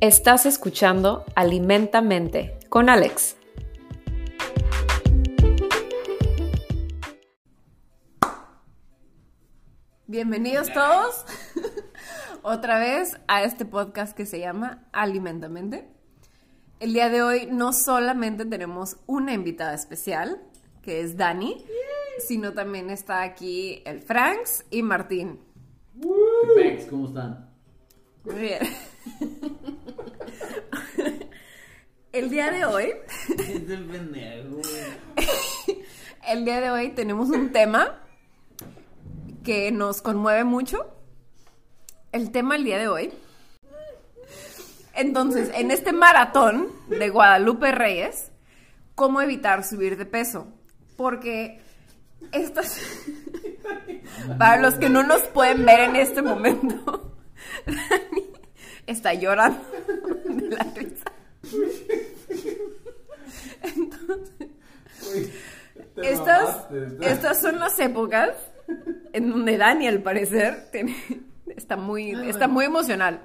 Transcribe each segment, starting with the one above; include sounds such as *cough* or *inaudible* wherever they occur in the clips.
Estás escuchando Alimentamente con Alex. Bienvenidos todos *laughs* otra vez a este podcast que se llama Alimentamente. El día de hoy no solamente tenemos una invitada especial, que es Dani, sino también está aquí el Franks y Martín. ¿Qué pex? ¿Cómo están? Muy bien. *laughs* El día de hoy, el día de hoy tenemos un tema que nos conmueve mucho. El tema el día de hoy. Entonces, en este maratón de Guadalupe Reyes, ¿cómo evitar subir de peso? Porque estas... Para los que no nos pueden ver en este momento, *laughs* Dani está llorando de la risa. Te Estas, mamaste, estas son las épocas en donde Dani, al parecer, tiene- está, muy, está muy emocional.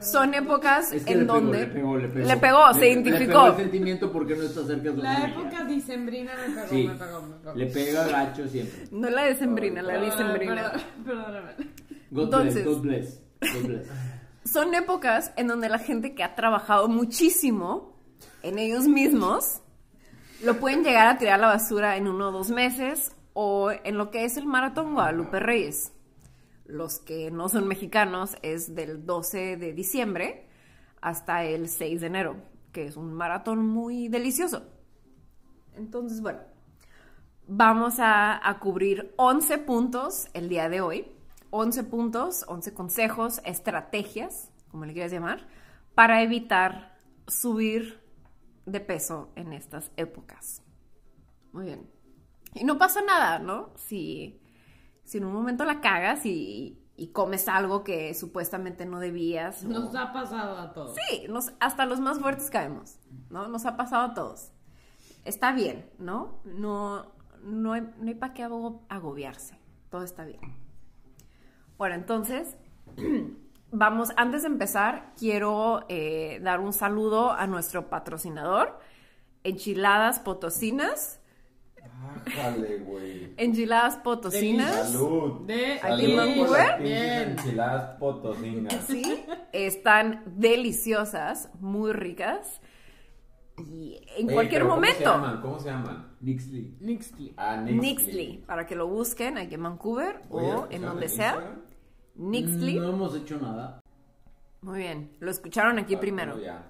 Son épocas Es que en le pegó, donde le pegó, le pegó. le pegó, se Le- identificó. Le pegó el sentimiento porque no está cerca de su La familia. época dicembrina me pegó, Sí, me pegó, me pegó. le pega gacho siempre. No la decembrina, la dicembrina. perdón, Perdóname. God Entonces- bless, God bless, God bless. *laughs* Son épocas en donde la gente que ha trabajado muchísimo en ellos mismos lo pueden llegar a tirar a la basura en uno o dos meses o en lo que es el maratón Guadalupe Reyes. Los que no son mexicanos es del 12 de diciembre hasta el 6 de enero, que es un maratón muy delicioso. Entonces, bueno, vamos a, a cubrir 11 puntos el día de hoy. 11 puntos, 11 consejos, estrategias, como le quieras llamar, para evitar subir de peso en estas épocas. Muy bien. Y no pasa nada, ¿no? Si, si en un momento la cagas y, y comes algo que supuestamente no debías. o- Nos ha pasado a todos. Sí, nos, hasta los más fuertes caemos, ¿no? Nos ha pasado a todos. Está bien, ¿no? No, no hay, no hay para qué ago- agobiarse. Todo está bien. Bueno, entonces, *clears throat* vamos, antes de empezar, quiero eh, dar un saludo a nuestro patrocinador, Enchiladas Potosinas. Ájale, güey. *laughs* Enchiladas Potosinas. Salud. De Aquí. Enchiladas potosinas. Sí, están deliciosas, muy ricas. Y en Ey, cualquier momento. ¿Cómo se llaman? ¿Cómo se llaman? Nixley. Nixtli. Ah, Nixley, para que lo busquen aquí en Vancouver o en ¿escucharon donde sea. Instagram? Nixley. No hemos hecho nada. Muy bien, lo escucharon aquí Ah, primero. ya.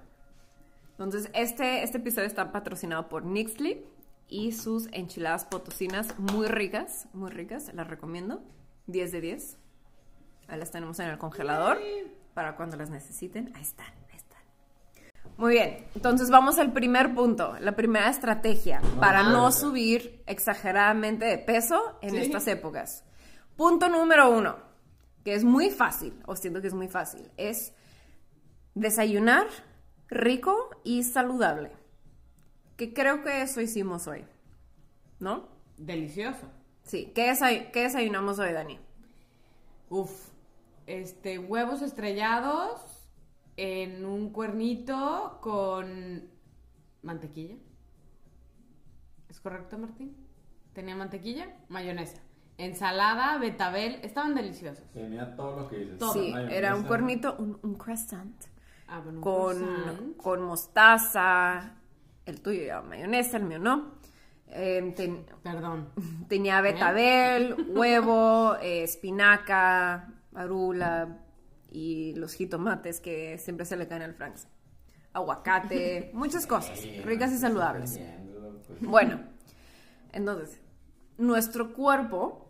Entonces, este, este episodio está patrocinado por Nixley y sus enchiladas potosinas muy ricas, muy ricas, las recomiendo. 10 de 10. Ahí las tenemos en el congelador para cuando las necesiten. Ahí están, ahí están. Muy bien, entonces vamos al primer punto, la primera estrategia para no subir exageradamente de peso en Sí. estas épocas. Punto número uno, que es muy fácil, o siento que es muy fácil, es desayunar rico y saludable. Que creo que eso hicimos hoy, ¿no? Delicioso. Sí, ¿qué, desay- qué desayunamos hoy, Dani? Uf. Este, huevos estrellados en un cuernito con mantequilla. ¿Es correcto, Martín? ¿Tenía mantequilla? Mayonesa. Ensalada, betabel. Estaban deliciosos. Tenía todo lo que dices. Todo. Sí, era un cuernito, un, un croissant, Ah, bueno, con, croissant. con mostaza, el tuyo lleva mayonesa, el mío no. Eh, ten- Perdón. tenía betabel, huevo, eh, espinaca, arula y los jitomates que siempre se le caen al Franks. Aguacate, *laughs* muchas cosas, ricas y saludables. Bueno, entonces, nuestro cuerpo,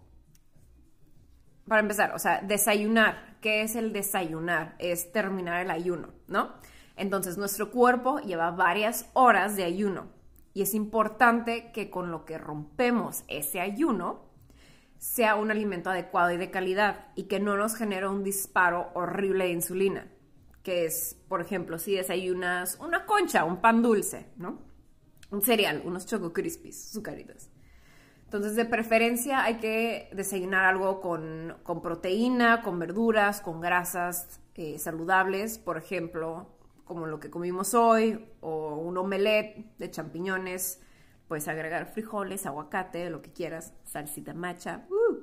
para empezar, o sea, desayunar, ¿qué es el desayunar? Es terminar el ayuno, ¿no? Entonces, nuestro cuerpo lleva varias horas de ayuno y es importante que con lo que rompemos ese ayuno sea un alimento adecuado y de calidad y que no nos genere un disparo horrible de insulina, que es, por ejemplo, si desayunas una concha, un pan dulce, ¿no? Un cereal, unos Choco Crispies, sucaritas. Entonces, de preferencia hay que desayunar algo con, con proteína, con verduras, con grasas eh, saludables, por ejemplo, como lo que comimos hoy, o un omelette de champiñones, puedes agregar frijoles, aguacate, lo que quieras, salsita macha. ¡uh!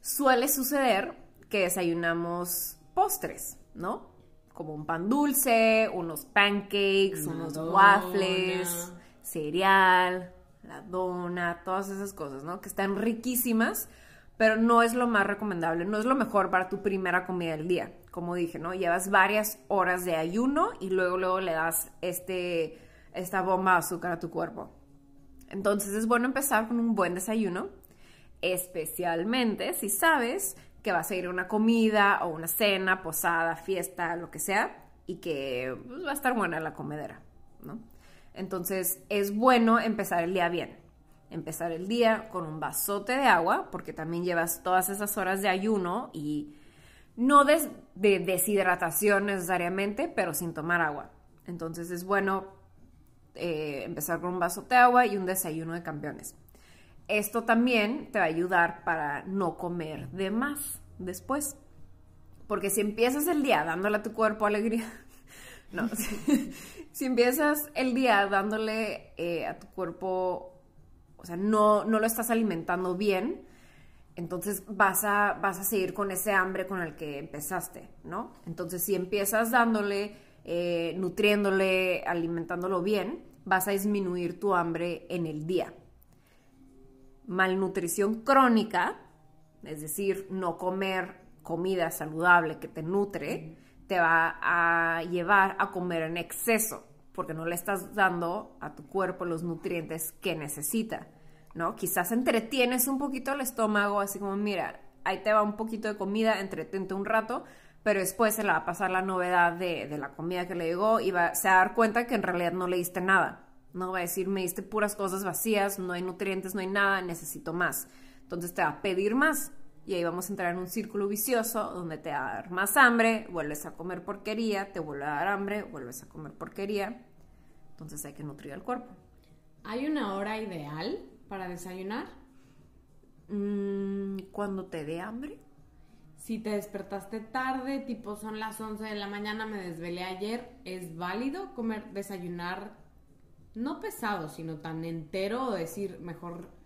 Suele suceder que desayunamos postres, ¿no? Como un pan dulce, unos pancakes, unos waffles, cereal, la dona, todas esas cosas, ¿no? Que están riquísimas, pero no es lo más recomendable, no es lo mejor para tu primera comida del día. Como dije, ¿no? Llevas varias horas de ayuno y luego, luego le das este, esta bomba de azúcar a tu cuerpo. Entonces es bueno empezar con un buen desayuno, especialmente si sabes que vas a ir a una comida o una cena, posada, fiesta, lo que sea, y que pues, va a estar buena la comedera, ¿no? Entonces es bueno empezar el día bien. Empezar el día con un vasote de agua, porque también llevas todas esas horas de ayuno y no de deshidratación necesariamente, pero sin tomar agua. Entonces es bueno eh, empezar con un vaso de agua y un desayuno de campeones. Esto también te va a ayudar para no comer de más después. Porque si empiezas el día dándole a tu cuerpo alegría, no, *laughs* si, empiezas el día dándole eh, a tu cuerpo, o sea, no, no lo estás alimentando bien, entonces vas a, vas a seguir con ese hambre con el que empezaste, ¿no? Entonces si empiezas dándole, eh, nutriéndole, alimentándolo bien, vas a disminuir tu hambre en el día. Malnutrición crónica, es decir, no comer comida saludable que te nutre, te va a llevar a comer en exceso, porque no le estás dando a tu cuerpo los nutrientes que necesita, ¿no? Quizás entretienes un poquito el estómago, así como, mira, ahí te va un poquito de comida, entretente un rato, pero después se le va a pasar la novedad de, de la comida que le llegó y va, se va a dar cuenta que en realidad no le diste nada. No va a decir, me diste puras cosas vacías, no hay nutrientes, no hay nada, necesito más. Entonces te va a pedir más y ahí vamos a entrar en un círculo vicioso donde te va a dar más hambre, vuelves a comer porquería, te vuelve a dar hambre, vuelves a comer porquería. Entonces hay que nutrir al cuerpo. ¿Hay una hora ideal para desayunar? Mm, cuando te dé hambre. Si te despertaste tarde, tipo son las 11 de la mañana, me desvelé ayer, ¿es válido comer, desayunar no pesado, sino tan entero o decir mejor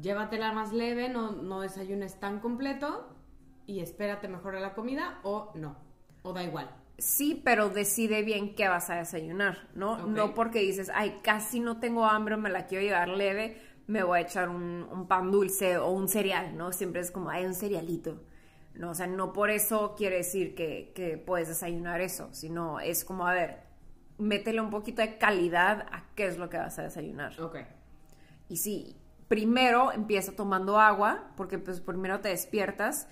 llévatela más leve, no, no desayunes tan completo y espérate mejor a la comida o no? ¿O da igual? Sí, pero decide bien qué vas a desayunar, ¿no? No porque dices, ay, casi no tengo hambre, me la quiero llevar leve, me voy a echar un, un pan dulce o un cereal, ¿no? Siempre es como, hay un cerealito. No, o sea, no por eso quiere decir que, que puedes desayunar eso, sino es como, a ver, métele un poquito de calidad a qué es lo que vas a desayunar. Ok. Y sí, primero empieza tomando agua, porque pues primero te despiertas.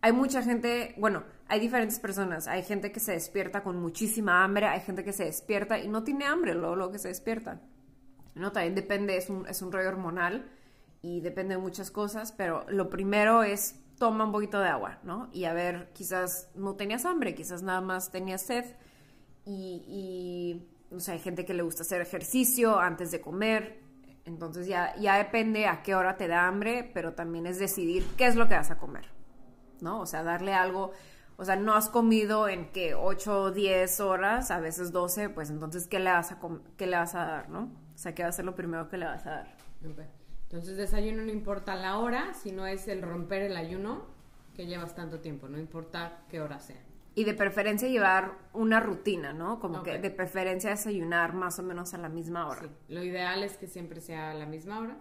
Hay mucha gente, bueno, hay diferentes personas. Hay gente que se despierta con muchísima hambre, hay gente que se despierta y no tiene hambre luego, luego que se despierta. No, también depende, es un, es un rollo hormonal y depende de muchas cosas, pero lo primero es toma un poquito de agua, ¿no? Y a ver, quizás no tenías hambre, quizás nada más tenías sed y, y o sea, hay gente que le gusta hacer ejercicio antes de comer, entonces ya, ya depende a qué hora te da hambre, pero también es decidir qué es lo que vas a comer, ¿no? O sea, darle algo, o sea, no has comido en que 8 o 10 horas, a veces 12, pues entonces, ¿qué le vas a, qué le vas a dar, ¿no? O sea, ¿qué va a ser lo primero que le vas a dar? Entonces desayuno no importa la hora, sino es el romper el ayuno que llevas tanto tiempo, no importa qué hora sea. Y de preferencia llevar una rutina, ¿no? Como que de preferencia desayunar más o menos a la misma hora. Sí. Lo ideal es que siempre sea a la misma hora,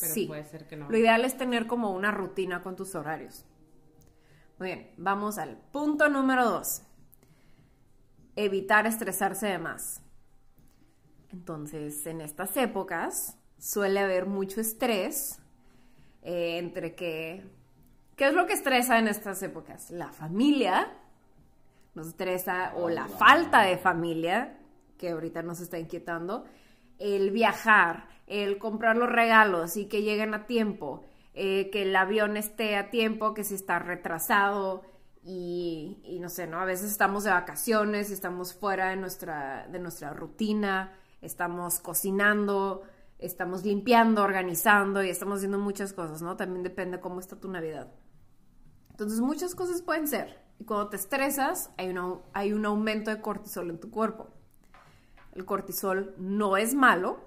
pero Sí. puede ser que no. Lo ideal es tener como una rutina con tus horarios. Muy bien, vamos al punto número dos. Evitar estresarse de más. Entonces, en estas épocas suele haber mucho estrés eh, entre que... ¿Qué es lo que estresa en estas épocas? La familia nos estresa o la falta de familia, que ahorita nos está inquietando, el viajar, el comprar los regalos y que lleguen a tiempo, eh, que el avión esté a tiempo, que si está retrasado y, y no sé, ¿no? A veces estamos de vacaciones, estamos fuera de nuestra, de nuestra rutina, estamos cocinando, estamos limpiando, organizando y estamos haciendo muchas cosas, ¿no? También depende cómo está tu Navidad. Entonces muchas cosas pueden ser Y cuando te estresas, hay, una- hay un aumento de cortisol en tu cuerpo. El cortisol no es malo,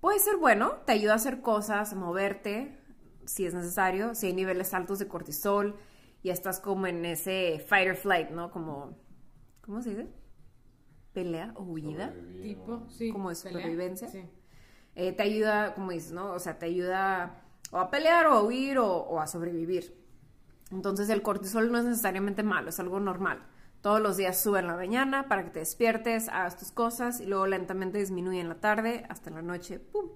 puede ser bueno, te ayuda a hacer cosas, a moverte, si es necesario, si hay niveles altos de cortisol, ya estás como en ese fight or flight, ¿no? Como, ¿cómo se dice? Pelea o huida. Tipo, sí. Como de pelea. supervivencia. Sí. Eh, te ayuda, como dices, ¿no? O sea, te ayuda o a pelear o a huir o, o a sobrevivir. Entonces el cortisol no es necesariamente malo, es algo normal. Todos los días sube en la mañana para que te despiertes, hagas tus cosas y luego lentamente disminuye en la tarde hasta la noche. ¡Pum!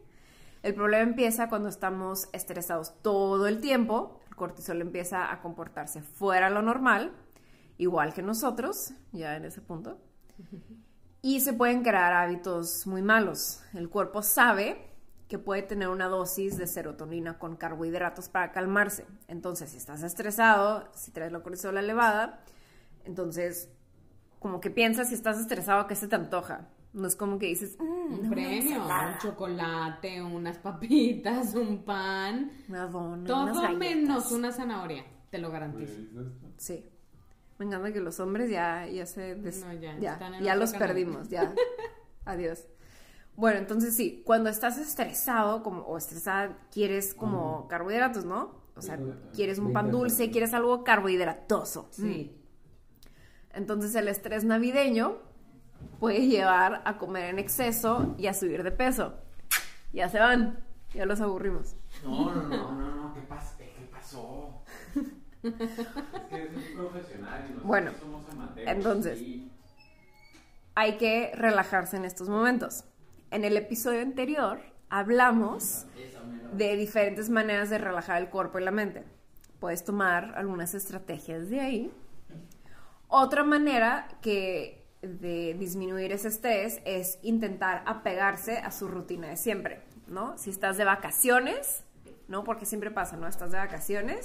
El problema empieza cuando estamos estresados todo el tiempo. El cortisol empieza a comportarse fuera de lo normal, igual que nosotros, ya en ese punto. Y se pueden crear hábitos muy malos. El cuerpo sabe que puede tener una dosis de serotonina con carbohidratos para calmarse. Entonces, si estás estresado, si traes la cortisol elevada, entonces, como que piensas si estás estresado, ¿qué se te antoja? No es como que dices, "Mm, Un premio, un chocolate, unas papitas, *laughs* un pan. una dona, Todo galletas". menos una zanahoria, te lo garantizo. Sí. Me encanta que los hombres ya, ya se... des- No, ya, ya, están en ya otro los canal. perdimos, ya. *laughs* Adiós. Bueno, entonces sí, cuando estás estresado como, o estresada, quieres como carbohidratos, ¿no? O sea, quieres un pan dulce, quieres algo carbohidratoso. Sí. Entonces el estrés navideño puede llevar a comer en exceso y a subir de peso. Ya se van, ya los aburrimos. No, no, no, no, no, ¿qué, pas- eh, ¿qué pasó? es que es un profesional y nosotros Bueno, somos amateurs. entonces. sí. hay que relajarse en estos momentos. En el episodio anterior hablamos de diferentes maneras de relajar el cuerpo y la mente. Puedes tomar algunas estrategias de ahí. Otra manera que de disminuir ese estrés es intentar apegarse a su rutina de siempre, ¿no? Si estás de vacaciones, ¿no? Porque siempre pasa, ¿no? Estás de vacaciones,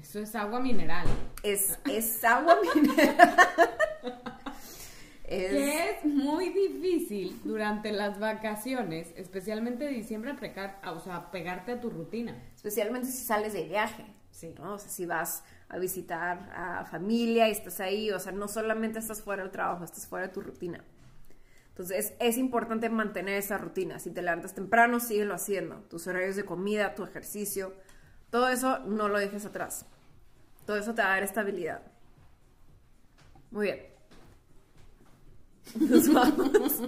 Eso es agua mineral. es, es agua mineral. *laughs* Es- Que es muy difícil durante las vacaciones, especialmente de diciembre, pegar, o sea, pegarte a tu rutina. especialmente si sales de viaje, Sí. ¿no? O sea, si vas a visitar a familia y estás ahí, o sea, no solamente estás fuera del trabajo, estás fuera de tu rutina. Entonces, es importante mantener esa rutina. Si te levantas temprano, síguelo haciendo. Tus horarios de comida, tu ejercicio, todo eso no lo dejes atrás. Todo eso te va a dar estabilidad. Muy bien. *laughs* Nos vamos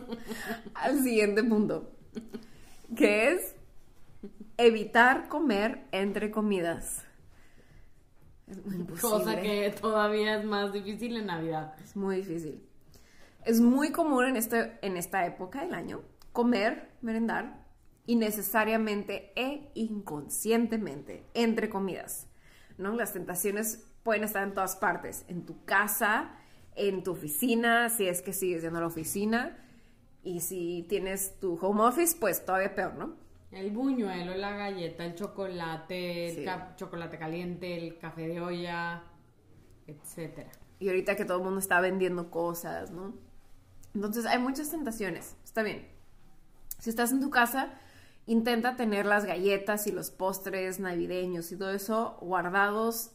al siguiente punto, que es evitar comer entre comidas. Es muy imposible. Cosa que todavía es más difícil en Navidad. Es muy difícil. Es muy común en, este, en esta época del año comer, merendar, innecesariamente e inconscientemente entre comidas. ¿no? Las tentaciones pueden estar en todas partes, en tu casa, en tu oficina, si es que sigues yendo a la oficina, y si tienes tu home office, pues todavía peor, ¿no? El buñuelo, la galleta, el chocolate, el Sí. ca- chocolate caliente, el café de olla, etcétera. Y ahorita que todo el mundo está vendiendo cosas, ¿no? Entonces hay muchas tentaciones. Está bien. Si estás en tu casa, intenta tener las galletas y los postres navideños y todo eso guardados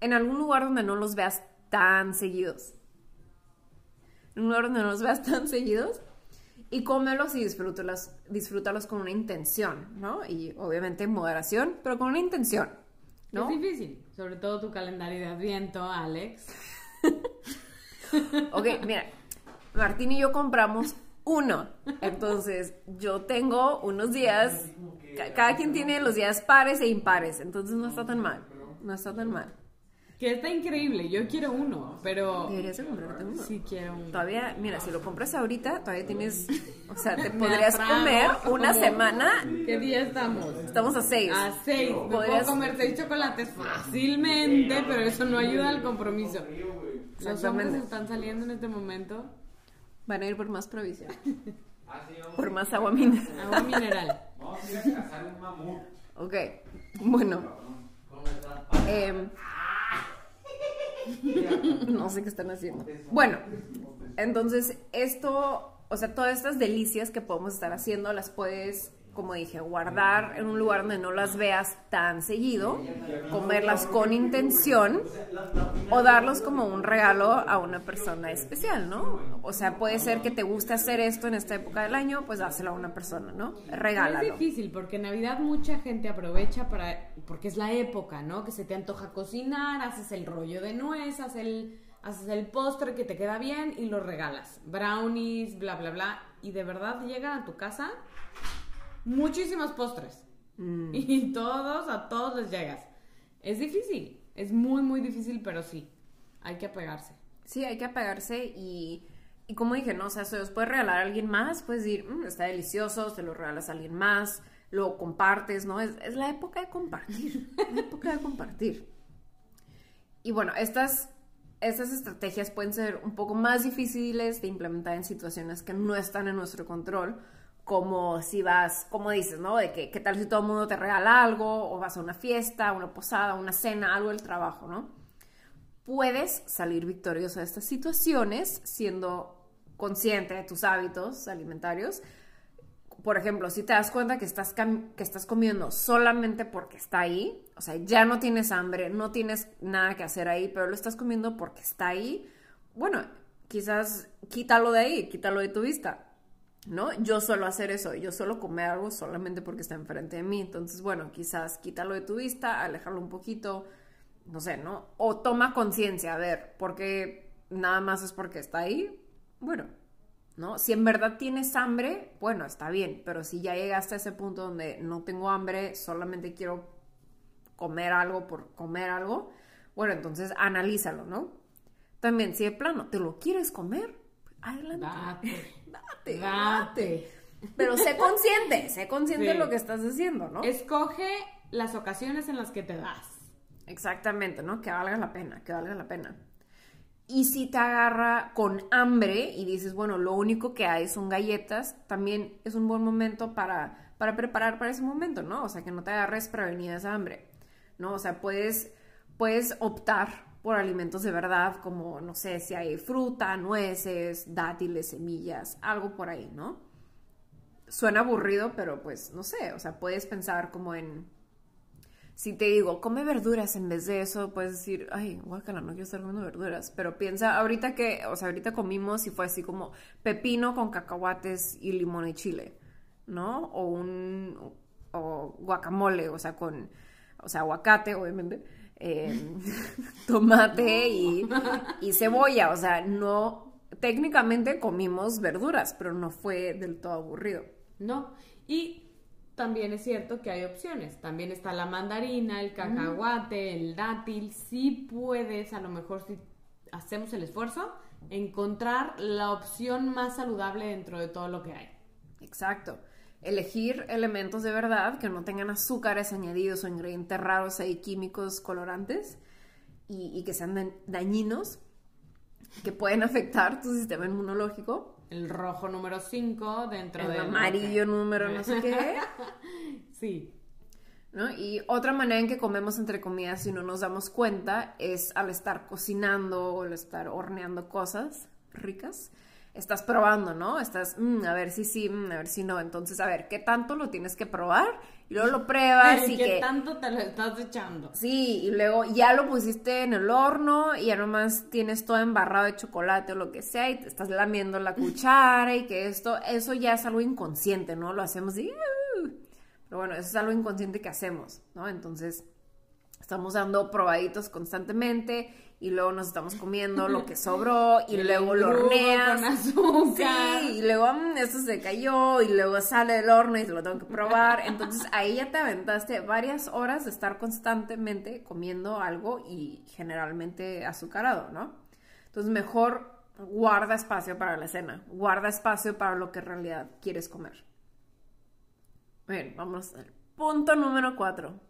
en algún lugar donde no los veas tan seguidos. En un lugar donde no los veas tan seguidos. Y cómelos y disfrútalos, disfrútalos con una intención, ¿no? Y obviamente en moderación, pero con una intención, ¿no? Es difícil, sobre todo tu calendario de adviento, Alex. *laughs* Ok, mira, Martín y yo compramos uno. Entonces, yo tengo unos días, ca- cada quien tiene los días pares e impares, entonces no está tan mal. No está tan mal. Que está increíble, yo quiero uno, pero Deberías de comprarte uno. sí quiero uno. Todavía, mira, si lo compras ahorita, todavía tienes, o sea, te *laughs* podrías atrago comer una como- semana. ¿Qué día estamos? Estamos a seis. A seis. Me Podrías- puedo comer seis chocolates fácilmente, pero eso no ayuda al compromiso. Los hombres están saliendo en este momento. Van a ir por más provisión, *laughs* por más agua mineral. Agua mineral. vamos a ir a cazar un mamut. Ok, bueno. Em, no sé qué están haciendo. Bueno, entonces esto, o sea, todas estas delicias que podemos estar haciendo las puedes como dije, guardar en un lugar donde no las veas tan seguido, comerlas con intención o darlos como un regalo a una persona especial, ¿no? O sea, puede ser que te guste hacer esto en esta época del año, pues dáselo a una persona, ¿no? Es Regálalo. difícil porque en Navidad mucha gente aprovecha para porque es la época, ¿no? Que se te antoja cocinar, haces el rollo de nuez, haces el haces el postre que te queda bien y lo regalas. Brownies, bla bla bla y de verdad llegan a tu casa muchísimos postres. *laughs* Y todos a todos les llegas. Es difícil, es muy muy difícil, pero sí. Hay que apegarse. Sí, hay que apagarse y, y como dije, ¿no? O sea, se los puede regalar a alguien más, puedes decir, "Mm, está delicioso, se lo regalas a alguien más, lo compartes, ¿no? Es, la época de compartir, *laughs* la época de compartir. Y bueno, estas, estas estrategias pueden ser un poco más difíciles de implementar en situaciones que no están en nuestro control, como si vas, como dices, ¿no? De que, ¿qué tal si todo el mundo te regala algo, o vas a una fiesta, una posada, una cena, algo del trabajo, ¿no? puedes salir victorioso de estas situaciones siendo consciente de tus hábitos alimentarios. Por ejemplo, si te das cuenta que estás, que estás comiendo solamente porque está ahí, o sea, ya no tienes hambre, no tienes nada que hacer ahí, pero lo estás comiendo porque está ahí, bueno, quizás quítalo de ahí, quítalo de tu vista. ¿no? Yo suelo hacer eso, yo suelo comer algo solamente porque está enfrente de mí, entonces, bueno, quizás quítalo de tu vista, alejarlo un poquito, no sé, ¿no? O toma conciencia, a ver, porque nada más es porque está ahí, bueno, ¿no? Si en verdad tienes hambre, bueno, está bien, pero si ya llegaste a ese punto donde no tengo hambre, solamente quiero comer algo por comer algo, bueno, entonces analízalo, ¿no? También, si de plano te lo quieres comer, adelante. Date. *laughs* Date, Date. Pero sé consciente, sé consciente Sí. de lo que estás haciendo, ¿no? Escoge las ocasiones en las que te das. Exactamente, ¿no? Que valga la pena, que valga la pena. Y si te agarra con hambre y dices, bueno, lo único que hay son galletas, también es un buen momento para, para preparar para ese momento, ¿no? O sea, que no te agarres prevenida esa hambre, ¿no? O sea, puedes, puedes optar por alimentos de verdad, como, no sé, si hay fruta, nueces, dátiles, semillas, algo por ahí, ¿no? Suena aburrido, pero pues, no sé, o sea, puedes pensar como en si te digo, come verduras en vez de eso, puedes decir, ay, guácala, no quiero estar comiendo verduras. Pero piensa, ahorita que, o sea, ahorita comimos y fue así como pepino con cacahuates y limón y chile, ¿no? O un, o guacamole, o sea, con, o sea, aguacate, obviamente, eh, *laughs* tomate y, y cebolla, o sea, no, técnicamente comimos verduras, pero no fue del todo aburrido. ¿no? Y también es cierto que hay opciones. También está la mandarina, el cacahuate, el dátil. Sí puedes, a lo mejor si hacemos el esfuerzo, encontrar la opción más saludable dentro de todo lo que hay. Exacto. Elegir elementos de verdad que no tengan azúcares añadidos o ingredientes raros y químicos colorantes y, y que sean da- dañinos, que pueden afectar tu sistema inmunológico. El rojo número 5 dentro El del... amarillo número no sé qué. *laughs* Sí. ¿no? Y otra manera en que comemos entre comidas si no nos damos cuenta es al estar cocinando o al estar horneando cosas ricas. Estás probando, ¿no? Estás, "Mm, a ver si sí, mm, a ver si no. Entonces, a ver, ¿qué tanto lo tienes que probar? Y luego lo pruebas y ¿Qué que... tanto te lo estás echando? Sí, y luego ya lo pusiste en el horno y ya nomás tienes todo embarrado de chocolate o lo que sea y te estás lamiendo la *laughs* cuchara y que esto, eso ya es algo inconsciente, ¿no? Lo hacemos y... Pero bueno, eso es algo inconsciente que hacemos, ¿no? Entonces, estamos dando probaditos constantemente y luego nos estamos comiendo lo que sobró y El luego lo horneas. con azúcar. Sí, y luego "Mm, esto se cayó y luego sale del horno y lo tengo que probar. Entonces ahí ya te aventaste varias horas de estar constantemente comiendo algo y generalmente azucarado, ¿no? Entonces mejor guarda espacio para la cena, guarda espacio para lo que en realidad quieres comer. Bien, vamos al punto número cuatro.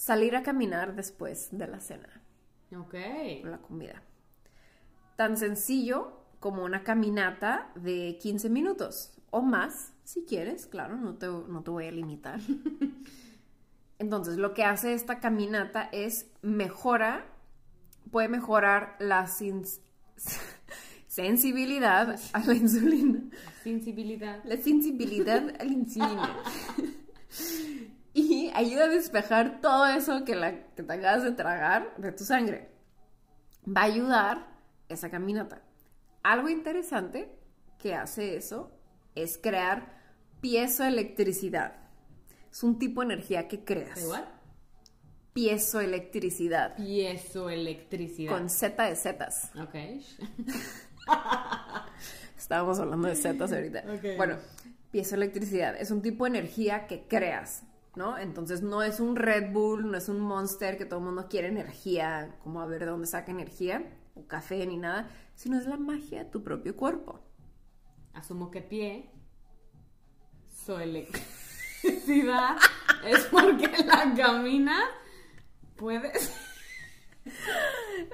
Salir a caminar después de la cena Ok. la comida. Tan sencillo como una caminata de 15 minutos o más, si quieres, claro, no te, no te voy a limitar. *laughs* Entonces, lo que hace esta caminata es mejora, puede mejorar la *laughs* sensibilidad a la insulina. Sensibilidad. La sensibilidad a la insulina. *laughs* ayuda a despejar todo eso que, la, que te acabas de tragar de tu sangre. Va a ayudar esa caminata. Algo interesante que hace eso es crear piezoelectricidad. Es un tipo de energía que creas. ¿Igual? Piezoelectricidad. Piezoelectricidad. Con Z de Zetas. Ok. *laughs* Estábamos hablando de zetas ahorita. Ok. Bueno, piezoelectricidad es un tipo de energía que creas, ¿no? Entonces no es un Red Bull, no es un Monster que todo el mundo quiere energía, como a ver de dónde saca energía, o café ni nada, sino es la magia de tu propio cuerpo. Asumo que pie. Su electricidad *laughs* es porque la camina. Puedes.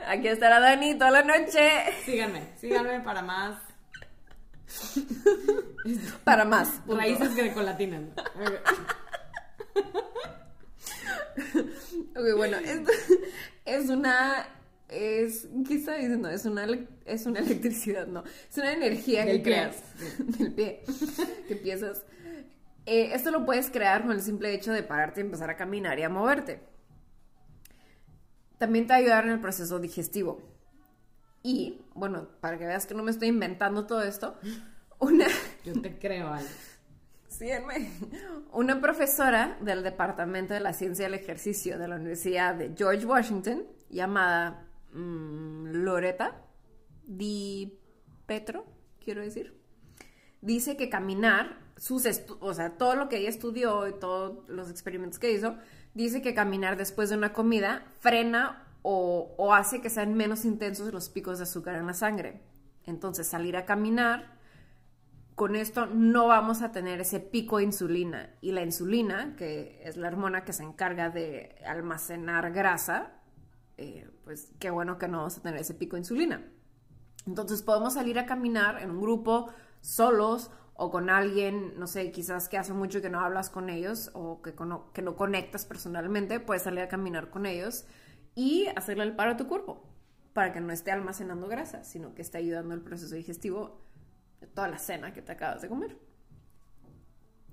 Aquí estará Dani toda la noche. Síganme, síganme para más Para más. punto. raíces grecolatinas. Ok, bueno, esto *laughs* es una. Es, ¿Qué está diciendo? Es una, es una *laughs* electricidad, no. Es una energía Del que pie. creas. *laughs* Del pie. que empiezas. Eh, esto lo puedes crear con el simple hecho de pararte y empezar a caminar y a moverte. También te ayudar en el proceso digestivo. Y, bueno, para que veas que no me estoy inventando todo esto, una. Yo te creo, Ale. Síganme. Una profesora del Departamento de la Ciencia del Ejercicio de la Universidad de George Washington, llamada mm, Loretta Di Petro, quiero decir, dice que caminar, sus o sea, todo lo que ella estudió y todos los experimentos que hizo, dice que caminar después de una comida frena o, o hace que sean menos intensos los picos de azúcar en la sangre. Entonces, salir a caminar con esto no vamos a tener ese pico de insulina. Y la insulina, que es la hormona que se encarga de almacenar grasa, eh, pues qué bueno que no vamos a tener ese pico de insulina. Entonces podemos salir a caminar en un grupo, solos o con alguien, no sé, quizás que hace mucho que no hablas con ellos o que, no conectas personalmente, puedes salir a caminar con ellos y hacerle el paro a tu cuerpo para que no esté almacenando grasa, sino que esté ayudando al proceso digestivo de toda la cena que te acabas de comer.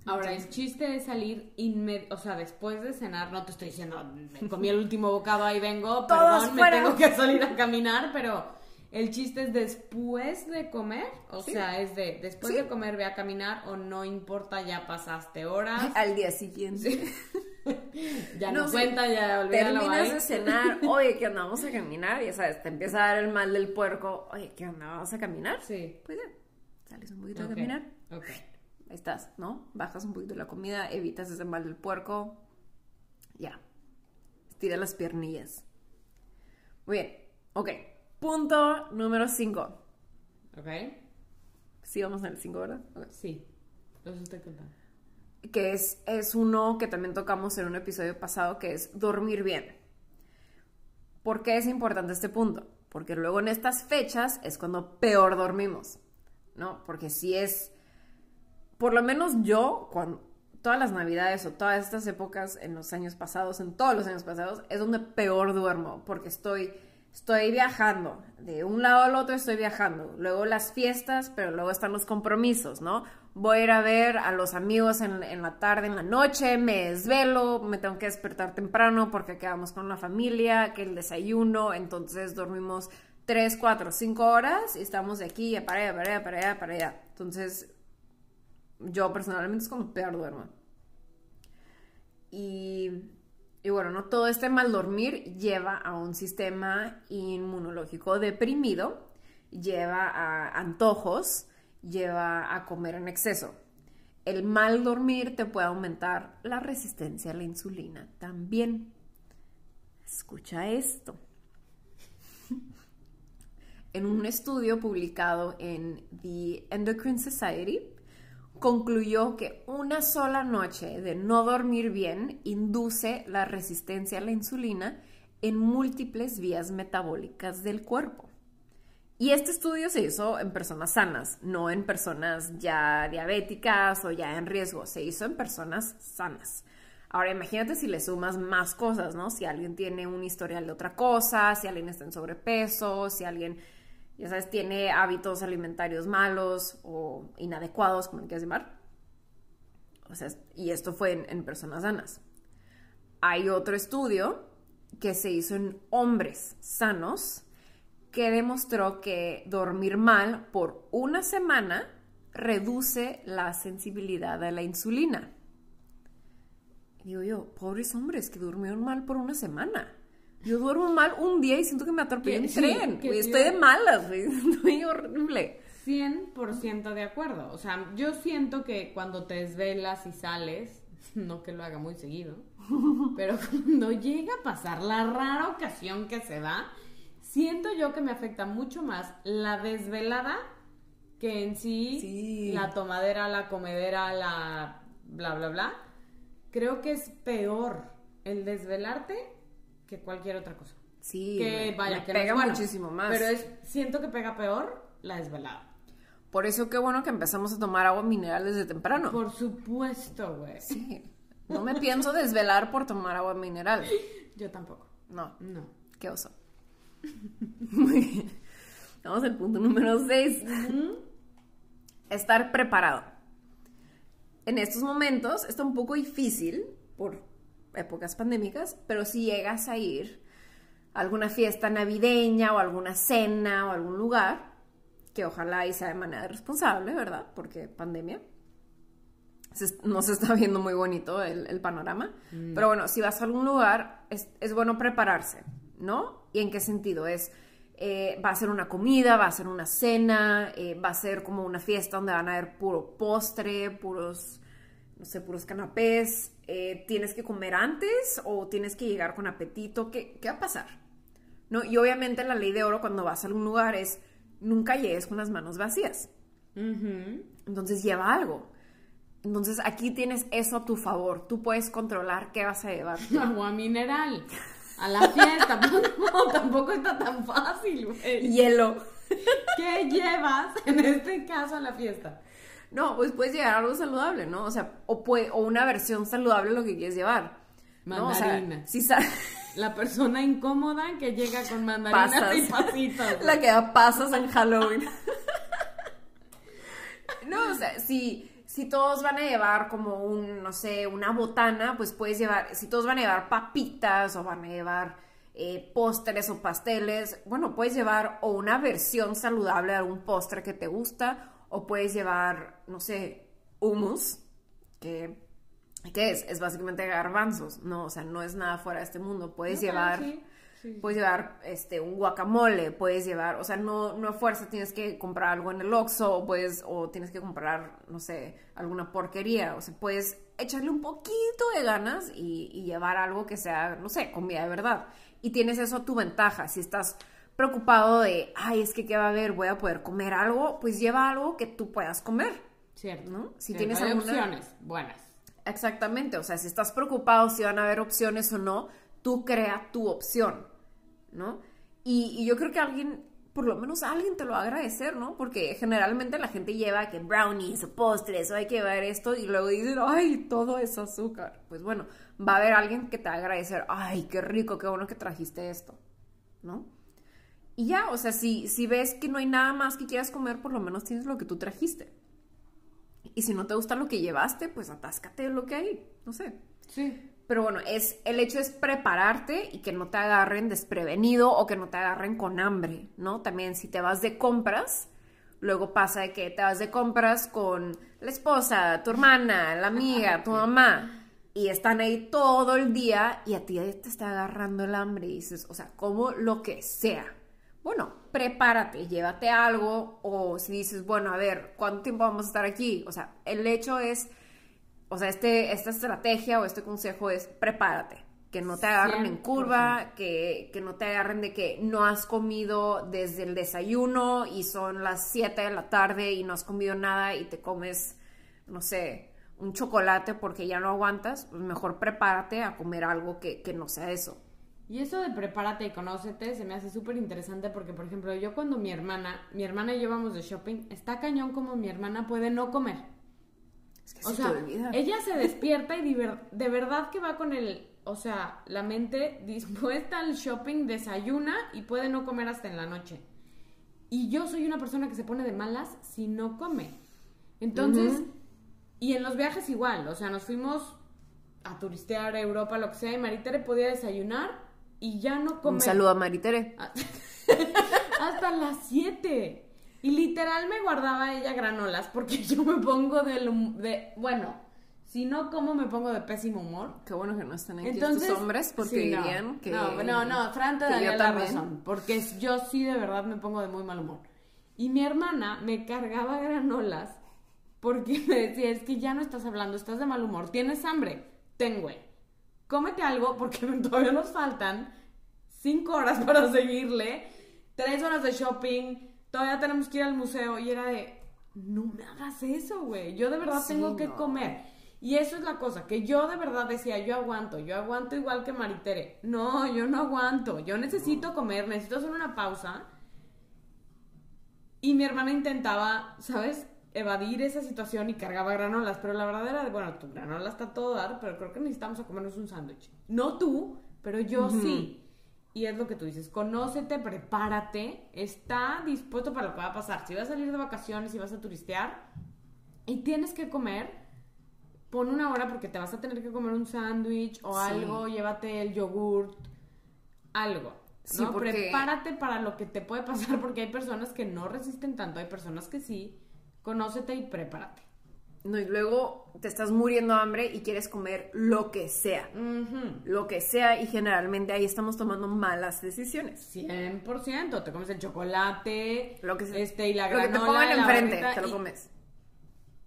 Ahora, el chiste es salir inmediato, o sea, después de cenar, no te estoy diciendo, me comí el último bocado, ahí vengo, Todos perdón, me tengo que salir a caminar, pero el chiste es después de comer, o sea, es de después Sí. de comer ve a caminar o no importa, ya pasaste horas, Al día siguiente. *laughs* ya no, No, sí. cuenta, ya olvídalo, Terminas de cenar, *laughs* oye, ¿qué onda? Vamos a caminar. Y sabes, te empieza a dar el mal del puerco. Oye, ¿qué onda? ¿Vamos a caminar? Sí. Pues ya, sales un poquito Ok, a caminar. ok. Ahí estás, ¿no? Bajas un poquito la comida, evitas ese mal del puerco. Ya. Estira las piernillas. Muy bien. Ok. Punto número 5. ¿Ok? Sí, vamos en el 5, ¿verdad? Sí, los estoy contando. que es, es uno que también tocamos en un episodio pasado, que es dormir bien. ¿Por qué es importante este punto? Porque luego en estas fechas es cuando peor dormimos, ¿no? Porque si es, por lo menos yo, cuando todas las navidades o todas estas épocas en los años pasados, en todos los años pasados, es donde peor duermo, porque estoy, estoy viajando, de un lado al otro estoy viajando, luego las fiestas, pero luego están los compromisos, ¿no? Voy a ir a ver a los amigos en, en la tarde, en la noche, me desvelo, me tengo que despertar temprano porque quedamos con la familia, que el desayuno, entonces dormimos 3, 4, 5 horas y estamos de aquí para allá, para allá, para allá, para allá. Entonces, yo personalmente es como peor duermo. Y, y bueno, no todo este mal dormir lleva a un sistema inmunológico deprimido, lleva a antojos, lleva a comer en exceso. El mal dormir te puede aumentar la resistencia a la insulina también. Escucha esto. En un estudio publicado en The Endocrine Society, concluyó que una sola noche de no dormir bien induce la resistencia a la insulina en múltiples vías metabólicas del cuerpo. Y este estudio se hizo en personas sanas, no en personas ya diabéticas o ya en riesgo, se hizo en personas sanas. Ahora imagínate si le sumas más cosas, ¿no? Si alguien tiene un historial de otra cosa, si alguien está en sobrepeso, si alguien ya sabes, tiene hábitos alimentarios malos o inadecuados, como le quieras llamar. O sea, y esto fue en, en personas sanas. Hay otro estudio que se hizo en hombres sanos que demostró que dormir mal por una semana reduce la sensibilidad a la insulina. Digo yo, pobres hombres que durmieron mal por una semana. Yo duermo mal un día y siento que me atropellé un sí, tren. que estoy de malas. *laughs* Estoy horrible. 100% de acuerdo. O sea, yo siento que cuando te desvelas y sales, *laughs* no que lo haga muy seguido, *laughs* pero cuando llega a pasar la rara ocasión que se da, siento yo que me afecta mucho más la desvelada que en sí, Sí. la tomadera, la comedera, la bla, bla, bla. Creo que es peor el desvelarte que cualquier otra cosa. Sí, que vaya, me que pega bueno, muchísimo más. Pero es, siento que pega peor la desvelada. Por eso qué bueno que empezamos a tomar agua mineral desde temprano. Por supuesto, güey. Sí. No me pienso desvelar por tomar agua mineral. *laughs* Yo tampoco. No, No. qué oso. Muy bien. Vamos al punto número 6. Estar preparado. En estos momentos está un poco difícil por épocas pandémicas, pero si llegas a ir a alguna fiesta navideña o alguna cena o algún lugar, que ojalá y sea de manera responsable, ¿verdad? Porque pandemia. Se- no se está *laughs* viendo muy bonito el, el panorama. Pero bueno, si vas a algún lugar, es, es bueno prepararse, ¿no? ¿Y en qué sentido? Es, eh, va a ser una comida, va a ser una cena, eh, va a ser como una fiesta donde van a haber puro postre, puros, no sé, puros canapés. eh, ¿Tienes que comer antes o tienes que llegar con apetito? ¿Qué, qué va a pasar? ¿No? Y obviamente la ley de oro cuando vas a algún lugar es nunca llegues con las manos vacías. Entonces lleva algo. Entonces aquí tienes eso a tu favor. Tú puedes controlar qué vas a llevar. *laughs* Agua mineral. A la fiesta. *laughs* No, tampoco está tan fácil, güey. Hielo. ¿Qué llevas en este caso a la fiesta? No, pues puedes llevar algo saludable, ¿no? O sea, o, puede- o una versión saludable de lo que quieres llevar. ¿no? O sea, Mandarina. si sa- *laughs* La persona incómoda que llega con mandarinas Pasas. y pasitos. *laughs* la que da pasas en Halloween. *laughs* no, o sea, si, si todos van a llevar como un, no sé, una botana, pues puedes llevar, si todos van a llevar papitas o van a llevar eh, postres o pasteles, bueno, puedes llevar o una versión saludable de algún postre que te gusta, o puedes llevar, no sé, hummus, que, ¿qué es? Es básicamente garbanzos, ¿no? O sea, no es nada fuera de este mundo. Puedes llevar... sí, sí, sí. Puedes llevar este, un guacamole, puedes llevar, o sea, no, no a fuerza tienes que comprar algo en el Oxxo o, puedes, o tienes que comprar, no sé, alguna porquería. O sea, puedes echarle un poquito de ganas y, y llevar algo que sea, no sé, comida de verdad. Y tienes eso a tu ventaja. Si estás preocupado de, ay, es que qué va a haber, voy a poder comer algo, pues lleva algo que tú puedas comer. Cierto. ¿no? Si Cierto, tienes hay alguna- opciones buenas. Exactamente, o sea, si estás preocupado si van a haber opciones o no, tú crea tu opción, ¿no? Y, y yo creo que alguien, por lo menos alguien te lo va a agradecer, ¿no? Porque generalmente la gente lleva que brownies o postres o hay que llevar esto y luego dicen, ay, todo es azúcar. Pues bueno, va a haber alguien que te va a agradecer, ay, qué rico, qué bueno que trajiste esto, ¿no? Y ya, o sea, si, si ves que no hay nada más que quieras comer, por lo menos tienes lo que tú trajiste. Y si no te gusta lo que llevaste, pues atáscate de lo que hay, no sé. Sí. Pero bueno, es, el hecho es prepararte y que no te agarren desprevenido o que no te agarren con hambre, ¿no? También si te vas de compras, luego pasa de que te vas de compras con la esposa, tu hermana, la amiga, tu mamá, y están ahí todo el día y a ti te está agarrando el hambre y dices, o sea, como lo que sea. Bueno, prepárate, llévate algo o si dices, bueno, a ver, ¿cuánto tiempo vamos a estar aquí? O sea, el hecho es o sea, este, esta estrategia o este consejo es prepárate, que no te agarren en 100%. curva, que, que no te agarren de que no has comido desde el desayuno y son las 7 de la tarde y no has comido nada y te comes, no sé, un chocolate porque ya no aguantas, pues mejor prepárate a comer algo que, que no sea eso. Y eso de prepárate y conócete se me hace súper interesante porque, por ejemplo, yo cuando mi hermana, mi hermana y yo vamos de shopping, está cañón como mi hermana puede no comer. Es que O se sea, te ella se despierta y de verdad que va con el, o sea, la mente dispuesta al shopping, desayuna y puede no comer hasta en la noche. Y yo soy una persona que se pone de malas si no come. Entonces, y en los viajes igual, o sea, nos fuimos a turistear a Europa, lo que sea, y Maritere podía desayunar y ya no comer. Un saludo a Maritere. *laughs* Hasta las 7. Y literal me guardaba ella granolas porque *laughs* yo me pongo del de, bueno, si no como me pongo de pésimo humor. Qué bueno que no están aquí Entonces, estos hombres porque sí, no. dirían que... No, no, no, Fran te daría la razón, porque yo sí de verdad me pongo de muy mal humor. Y mi hermana me cargaba granolas porque *laughs* me decía, es que ya no estás hablando, estás de mal humor, tienes hambre, ten, güey. Cómete algo porque *laughs* todavía nos faltan cinco horas para seguirle, tres horas de shopping, todavía tenemos que ir al museo y era de, no me hagas eso, güey, yo de verdad Sí, tengo que no. comer. Y eso es la cosa, que yo de verdad decía, yo aguanto, yo aguanto igual que Maritere. No, yo no aguanto, yo necesito comer, necesito hacer una pausa. Y mi hermana intentaba, ¿sabes? Evadir esa situación y cargaba granolas, pero la verdad era bueno, tu granola está todo dar, pero creo que necesitamos a comernos un sándwich. No tú, pero yo sí. Y es lo que tú dices, conócete, prepárate, está dispuesto para lo que va a pasar. Si vas a salir de vacaciones, si vas a turistear y tienes que comer, pon una hora porque te vas a tener que comer un sándwich o Sí. algo, llévate el yogurt, algo. ¿no? Sí, porque- Prepárate para lo que te puede pasar porque hay personas que no resisten tanto, hay personas que sí. Conócete y prepárate. No, y luego te estás muriendo de hambre y quieres comer lo que sea. Lo que sea y generalmente ahí estamos tomando malas decisiones. 100%, te comes el chocolate, Lo que, sea. este y la lo que te granola, pongan enfrente, barrita, te lo y- comes.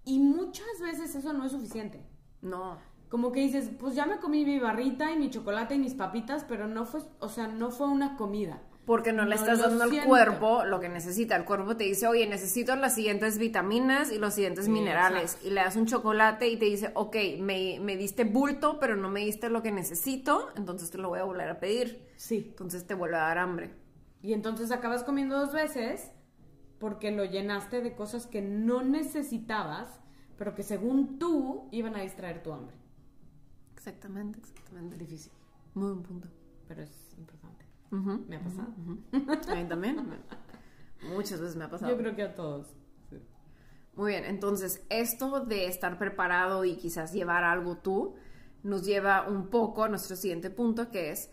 Y muchas veces eso no es suficiente. No. Como que dices, pues ya me comí mi barrita y mi chocolate y mis papitas, pero no fue, o sea, no fue una comida. Porque no le estás dando al cuerpo lo que necesita. El cuerpo te dice, oye, necesito las siguientes vitaminas y los siguientes Sí, minerales. exacto. Y le das un chocolate y te dice, ok, me, me diste bulto, pero no me diste lo que necesito, entonces te lo voy a volver a pedir. Sí. Entonces te vuelve a dar hambre. Y entonces acabas comiendo dos veces porque lo llenaste de cosas que no necesitabas, pero que según tú iban a distraer tu hambre. Exactamente, exactamente. Difícil, Muy buen punto. pero es ¿Me ha pasado? *laughs* A mí también. Muchas veces me ha pasado. Yo creo que a todos. Muy bien, entonces esto de estar preparado y quizás llevar algo tú nos lleva un poco a nuestro siguiente punto que es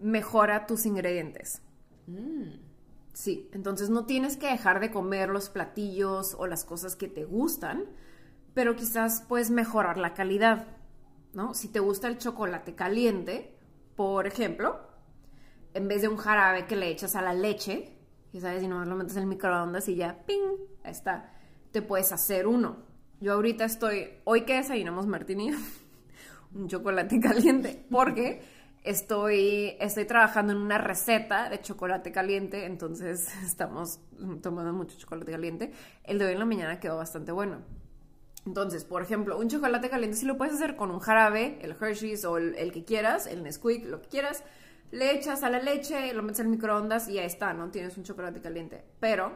mejora tus ingredientes. Mm. Sí, entonces no tienes que dejar de comer los platillos o las cosas que te gustan, pero quizás puedes mejorar la calidad, ¿no? Si te gusta el chocolate caliente, por ejemplo, en vez de un jarabe que le echas a la leche, y sabes, y lo metes en el microondas y ya, ¡ping! Ahí está. Te puedes hacer uno. Yo ahorita estoy, hoy que desayunamos Martín *laughs* un chocolate caliente, porque estoy, estoy trabajando en una receta de chocolate caliente, entonces *laughs* estamos tomando mucho chocolate caliente. El de hoy en la mañana quedó bastante bueno. Entonces, por ejemplo, un chocolate caliente si lo puedes hacer con un jarabe, el Hershey's o el, el que quieras, el Nesquik, lo que quieras, le echas a la leche, lo metes en el microondas y ahí está, ¿no? Tienes un chocolate caliente. Pero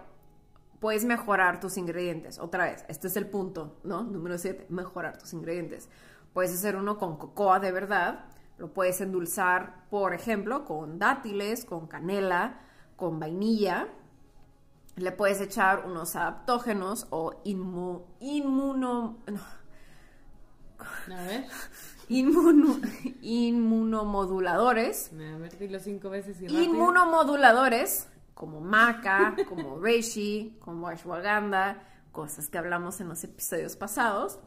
puedes mejorar tus ingredientes. Otra vez, este es el punto, ¿no? Número 7, mejorar tus ingredientes. Puedes hacer uno con cocoa de verdad, lo puedes endulzar, por ejemplo, con dátiles, con canela, con vainilla. Le puedes echar unos adaptógenos o inmu- inmuno, no, A ver, *laughs* inmuno- *laughs* inmunomoduladores. a ver, dilo cinco veces y. Inmunomoduladores como maca, como reishi, como ashwagandha, cosas que hablamos en los episodios pasados.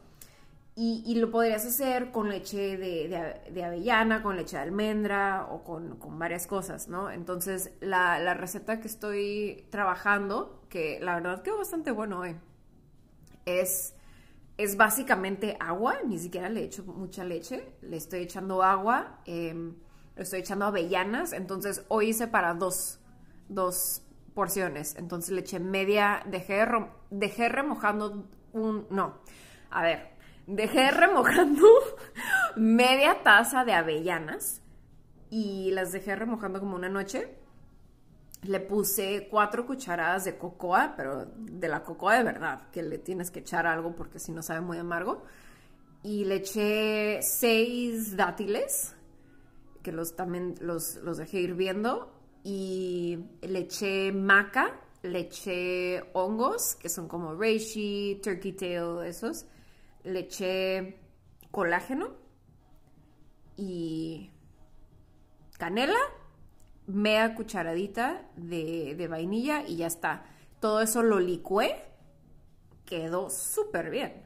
Y, y lo podrías hacer con leche de, de- de avellana, con leche de almendra o con, con varias cosas, ¿no? Entonces, la, la receta que estoy trabajando, que la verdad quedó bastante bueno hoy, es, es básicamente agua, ni siquiera le echo mucha leche, le estoy echando agua, em, le estoy echando avellanas, entonces hoy hice para dos, dos porciones, entonces le eché media, dejé, dejé remojando un, no, a ver, dejé *laughs* remojando media taza de avellanas y las dejé remojando como una noche. Le puse cuatro cucharadas de cocoa, pero de la cocoa de verdad, que le tienes que echar algo porque si no sabe muy amargo. Y le eché seis dátiles, que los también los, los dejé hirviendo. Y le eché maca le eché hongos, que son como reishi, turkey tail, esos. Le eché colágeno y canela, media cucharadita de, de vainilla y ya está. Todo eso lo licué, quedó súper bien.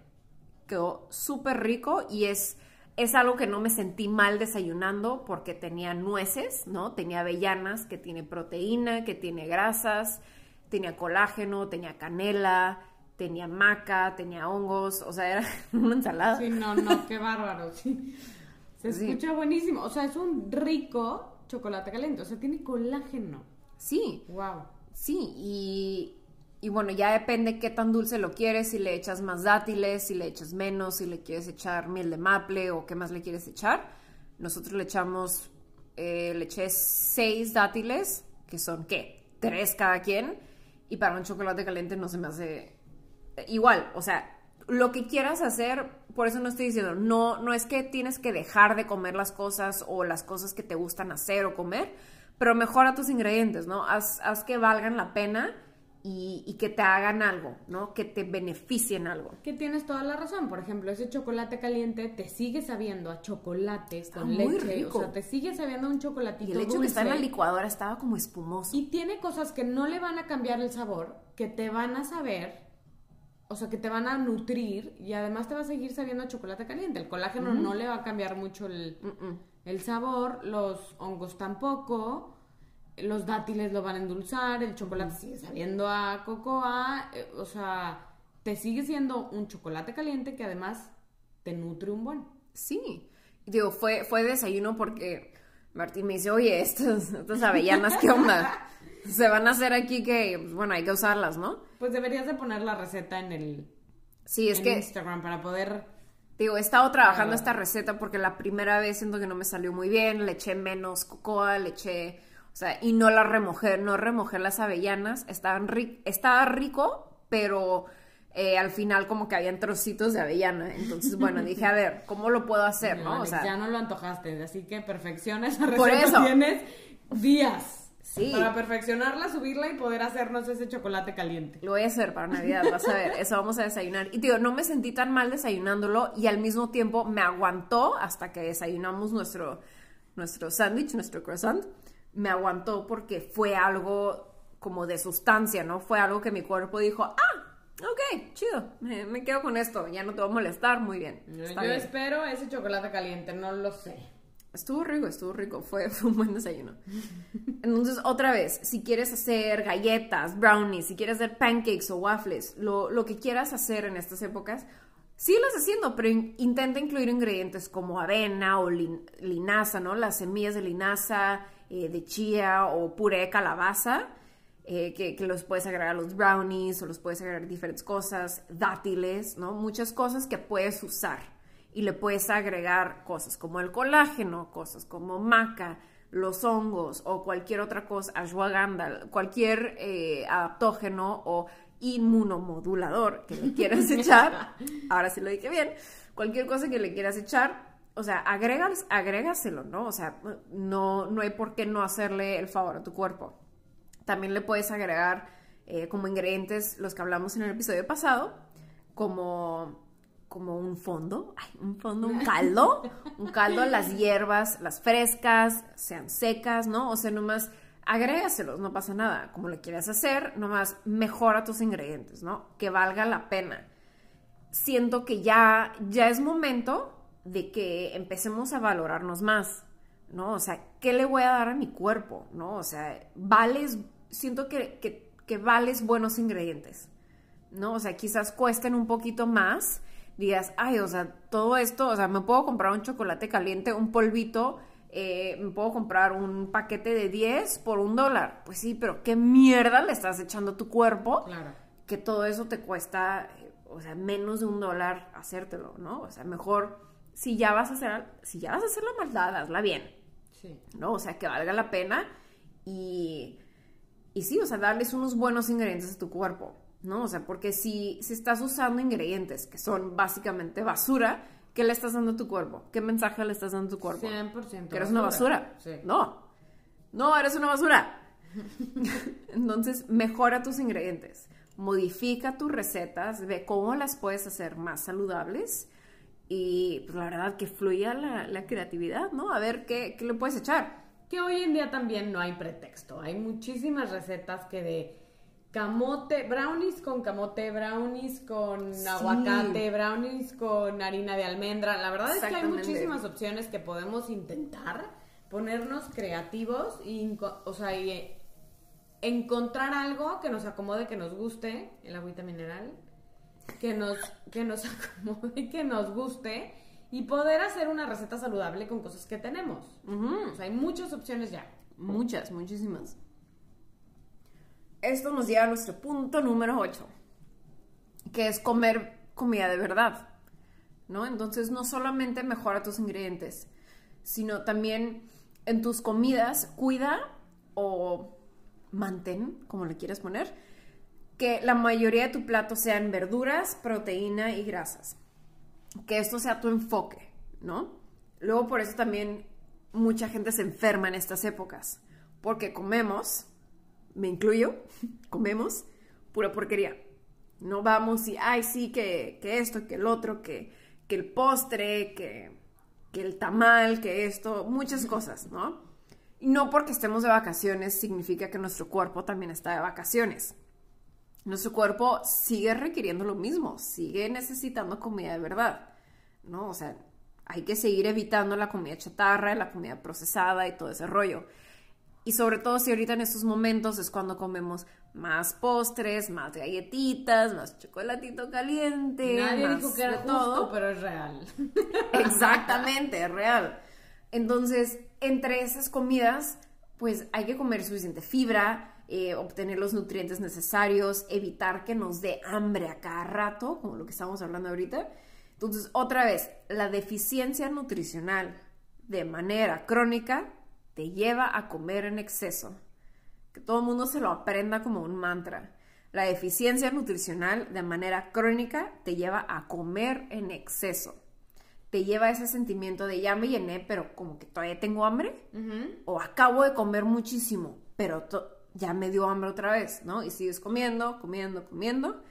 Quedó súper rico y es, es algo que no me sentí mal desayunando porque tenía nueces, ¿no? Tenía avellanas, que tiene proteína, que tiene grasas, tenía colágeno, tenía canela, tenía maca, tenía hongos, o sea, era *laughs* una ensalada. Sí, no, no, qué bárbaro, sí. Se Sí. escucha buenísimo. O sea, es un rico chocolate caliente. O sea, tiene colágeno. Sí, Wow. Sí, y, y bueno, ya depende qué tan dulce lo quieres, si le echas más dátiles, si le echas menos, si le quieres echar miel de maple o qué más le quieres echar. Nosotros le echamos, eh, le eché seis dátiles, que son, ¿qué? Tres cada quien. Y para un chocolate caliente no se me hace eh, igual, o sea, lo que quieras hacer, por eso no estoy diciendo, no, no es que tienes que dejar de comer las cosas o las cosas que te gustan hacer o comer, pero mejora tus ingredientes, ¿no? Haz, haz que valgan la pena y, y que te hagan algo, ¿no? Que te beneficien algo. Que tienes toda la razón. Por ejemplo, ese chocolate caliente te sigue sabiendo a chocolate Está con muy leche. rico. O sea, te sigue sabiendo a un chocolatito Y el hecho que está en la dulce. licuadora estaba como espumoso. Y tiene cosas que no le van a cambiar el sabor, que te van a saber, o sea, que te van a nutrir y además te va a seguir sabiendo a chocolate caliente. El colágeno no le va a cambiar mucho el, el sabor, los hongos tampoco, los dátiles lo van a endulzar, el chocolate sigue sabiendo a cocoa, eh, o sea, te sigue siendo un chocolate caliente que además te nutre un buen. Sí. Digo, fue, fue desayuno porque Martín me dice, oye, estas, estas avellanas, ¿qué onda? *laughs* Se van a hacer aquí que, pues, bueno, hay que usarlas, ¿no? Pues deberías de poner la receta en el Sí, es en que, Instagram para poder digo, he estado trabajando esta receta porque la primera vez siento que no me salió muy bien, le eché menos cocoa, le eché, o sea, y no la remojé, no remojé las avellanas, estaban ri- estaba rico, pero eh, al final como que habían trocitos de avellana, entonces, bueno, dije, a ver, ¿cómo lo puedo hacer, no? O Alex, sea, ya no lo antojaste, así que perfecciona esa Por receta. eso. Tienes días Sí. para perfeccionarla, subirla y poder hacernos ese chocolate caliente. Lo voy a hacer para Navidad, vas a ver, eso vamos a desayunar. Y digo, no me sentí tan mal desayunándolo y al mismo tiempo me aguantó hasta que desayunamos nuestro, nuestro sándwich, nuestro croissant. Me aguantó porque fue algo como de sustancia, ¿no? Fue algo que mi cuerpo dijo, ah, ok, chido, me, me quedo con esto, ya no te va a molestar, muy bien. Yo bien. espero ese chocolate caliente, no lo sé. Estuvo rico, estuvo rico, fue, *laughs* fue un buen desayuno. Entonces, otra vez, si quieres hacer galletas, brownies, si quieres hacer pancakes o waffles, lo, lo que quieras hacer en estas épocas, síguelas haciendo, pero in- intenta incluir ingredientes como avena o lin- linaza, ¿no? Las semillas de linaza, eh, de chía o puré de calabaza, eh, que, que los puedes agregar a los brownies o los puedes agregar diferentes cosas, dátiles, ¿no? Muchas cosas que puedes usar y le puedes agregar cosas como el colágeno, cosas como maca, los hongos o cualquier otra cosa, ashwagandha, cualquier eh, adaptógeno o inmunomodulador que le quieras *laughs* echar, ahora sí lo dije bien, cualquier cosa que le quieras echar, o sea, agregas, agrégaselo, ¿no? O sea, no, no hay por qué no hacerle el favor a tu cuerpo. También le puedes agregar eh, como ingredientes los que hablamos en el episodio pasado, como, como un fondo, ay, un fondo, un *laughs* caldo, un caldo, las hierbas, las frescas, sean secas, ¿no? O sea, nomás agrégaselos, no pasa nada. Como lo quieras hacer, nomás mejora tus ingredientes, ¿no? Que valga la pena. Siento que ya, ya es momento de que empecemos a valorarnos más, ¿no? O sea, ¿qué le voy a dar a mi cuerpo, ¿no? O sea, vales, siento que, que, que vales buenos ingredientes, ¿no? O sea, quizás cuesten un poquito más, digas, ay, o sea, todo esto, o sea, me puedo comprar un chocolate caliente, un polvito, eh, me puedo comprar un paquete de 10 por un dólar. Pues sí, pero ¿qué mierda le estás echando a tu cuerpo? Claro. que todo eso te cuesta, eh, o sea, menos de un dólar hacértelo, ¿no? O sea, mejor, si ya vas a hacer, si ya vas a hacer la maldad, hazla bien, Sí. ¿no? O sea, que valga la pena y, y sí, o sea, darles unos buenos ingredientes a tu cuerpo, ¿no? O sea, porque si, si estás usando ingredientes que son básicamente basura, ¿qué le estás dando a tu cuerpo? ¿Qué mensaje le estás dando a tu cuerpo? 100%. ¿Que eres una basura? Sí. No, no, eres una basura. *laughs* Entonces, mejora tus ingredientes, modifica tus recetas, ve cómo las puedes hacer más saludables y pues la verdad que fluya la, la creatividad, ¿no? A ver qué, qué le puedes echar. Que hoy en día también no hay pretexto. Hay muchísimas recetas que de camote, brownies con camote, brownies con Sí. aguacate, brownies con harina de almendra. La verdad es que hay muchísimas opciones que podemos intentar ponernos creativos y, o sea, y, eh, encontrar algo que nos acomode, que nos guste, el agüita mineral, que nos, que nos *laughs* acomode y que nos guste y poder hacer una receta saludable con cosas que tenemos. O sea, hay muchas opciones ya. Muchas, muchísimas. Esto nos lleva a nuestro punto número 8, que es comer comida de verdad, ¿no? Entonces no solamente mejora tus ingredientes, sino también en tus comidas cuida o mantén, como le quieras poner, que la mayoría de tu plato sean verduras, proteína y grasas. Que esto sea tu enfoque, ¿no? Luego por eso también mucha gente se enferma en estas épocas, porque comemos, me incluyo, *laughs* comemos pura porquería. No vamos y, ay, sí, que, que esto, que el otro, que, que el postre, que, que el tamal, que esto, muchas cosas, ¿no? Y no porque estemos de vacaciones significa que nuestro cuerpo también está de vacaciones. Nuestro cuerpo sigue requiriendo lo mismo, sigue necesitando comida de verdad, ¿no? O sea, hay que seguir evitando la comida chatarra, la comida procesada y todo ese rollo. Y sobre todo si ahorita en estos momentos es cuando comemos más postres, más galletitas, más chocolatito caliente, Nadie más dijo que era de justo, todo. pero es real. *laughs* *laughs* Exactamente, es real. Entonces, entre esas comidas, pues hay que comer suficiente fibra, eh, obtener los nutrientes necesarios, evitar que nos dé hambre a cada rato, como lo que estamos hablando ahorita. Entonces, otra vez, la deficiencia nutricional de manera crónica te lleva a comer en exceso. Que todo el mundo se lo aprenda como un mantra. La deficiencia nutricional de manera crónica te lleva a comer en exceso. Te lleva a ese sentimiento de ya me llené, pero como que todavía tengo hambre. O acabo de comer muchísimo, pero ya me dio hambre otra vez, ¿no? Y sigues comiendo, comiendo, comiendo.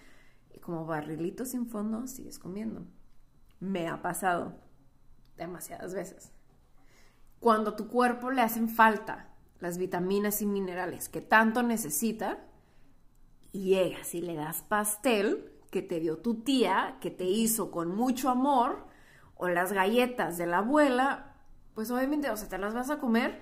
Y como barrilito sin fondo, sigues comiendo. Me ha pasado demasiadas veces. Cuando a tu cuerpo le hacen falta las vitaminas y minerales que tanto necesita, y llegas y le das pastel que te dio tu tía, que te hizo con mucho amor, o las galletas de la abuela, pues obviamente, o sea, te las vas a comer,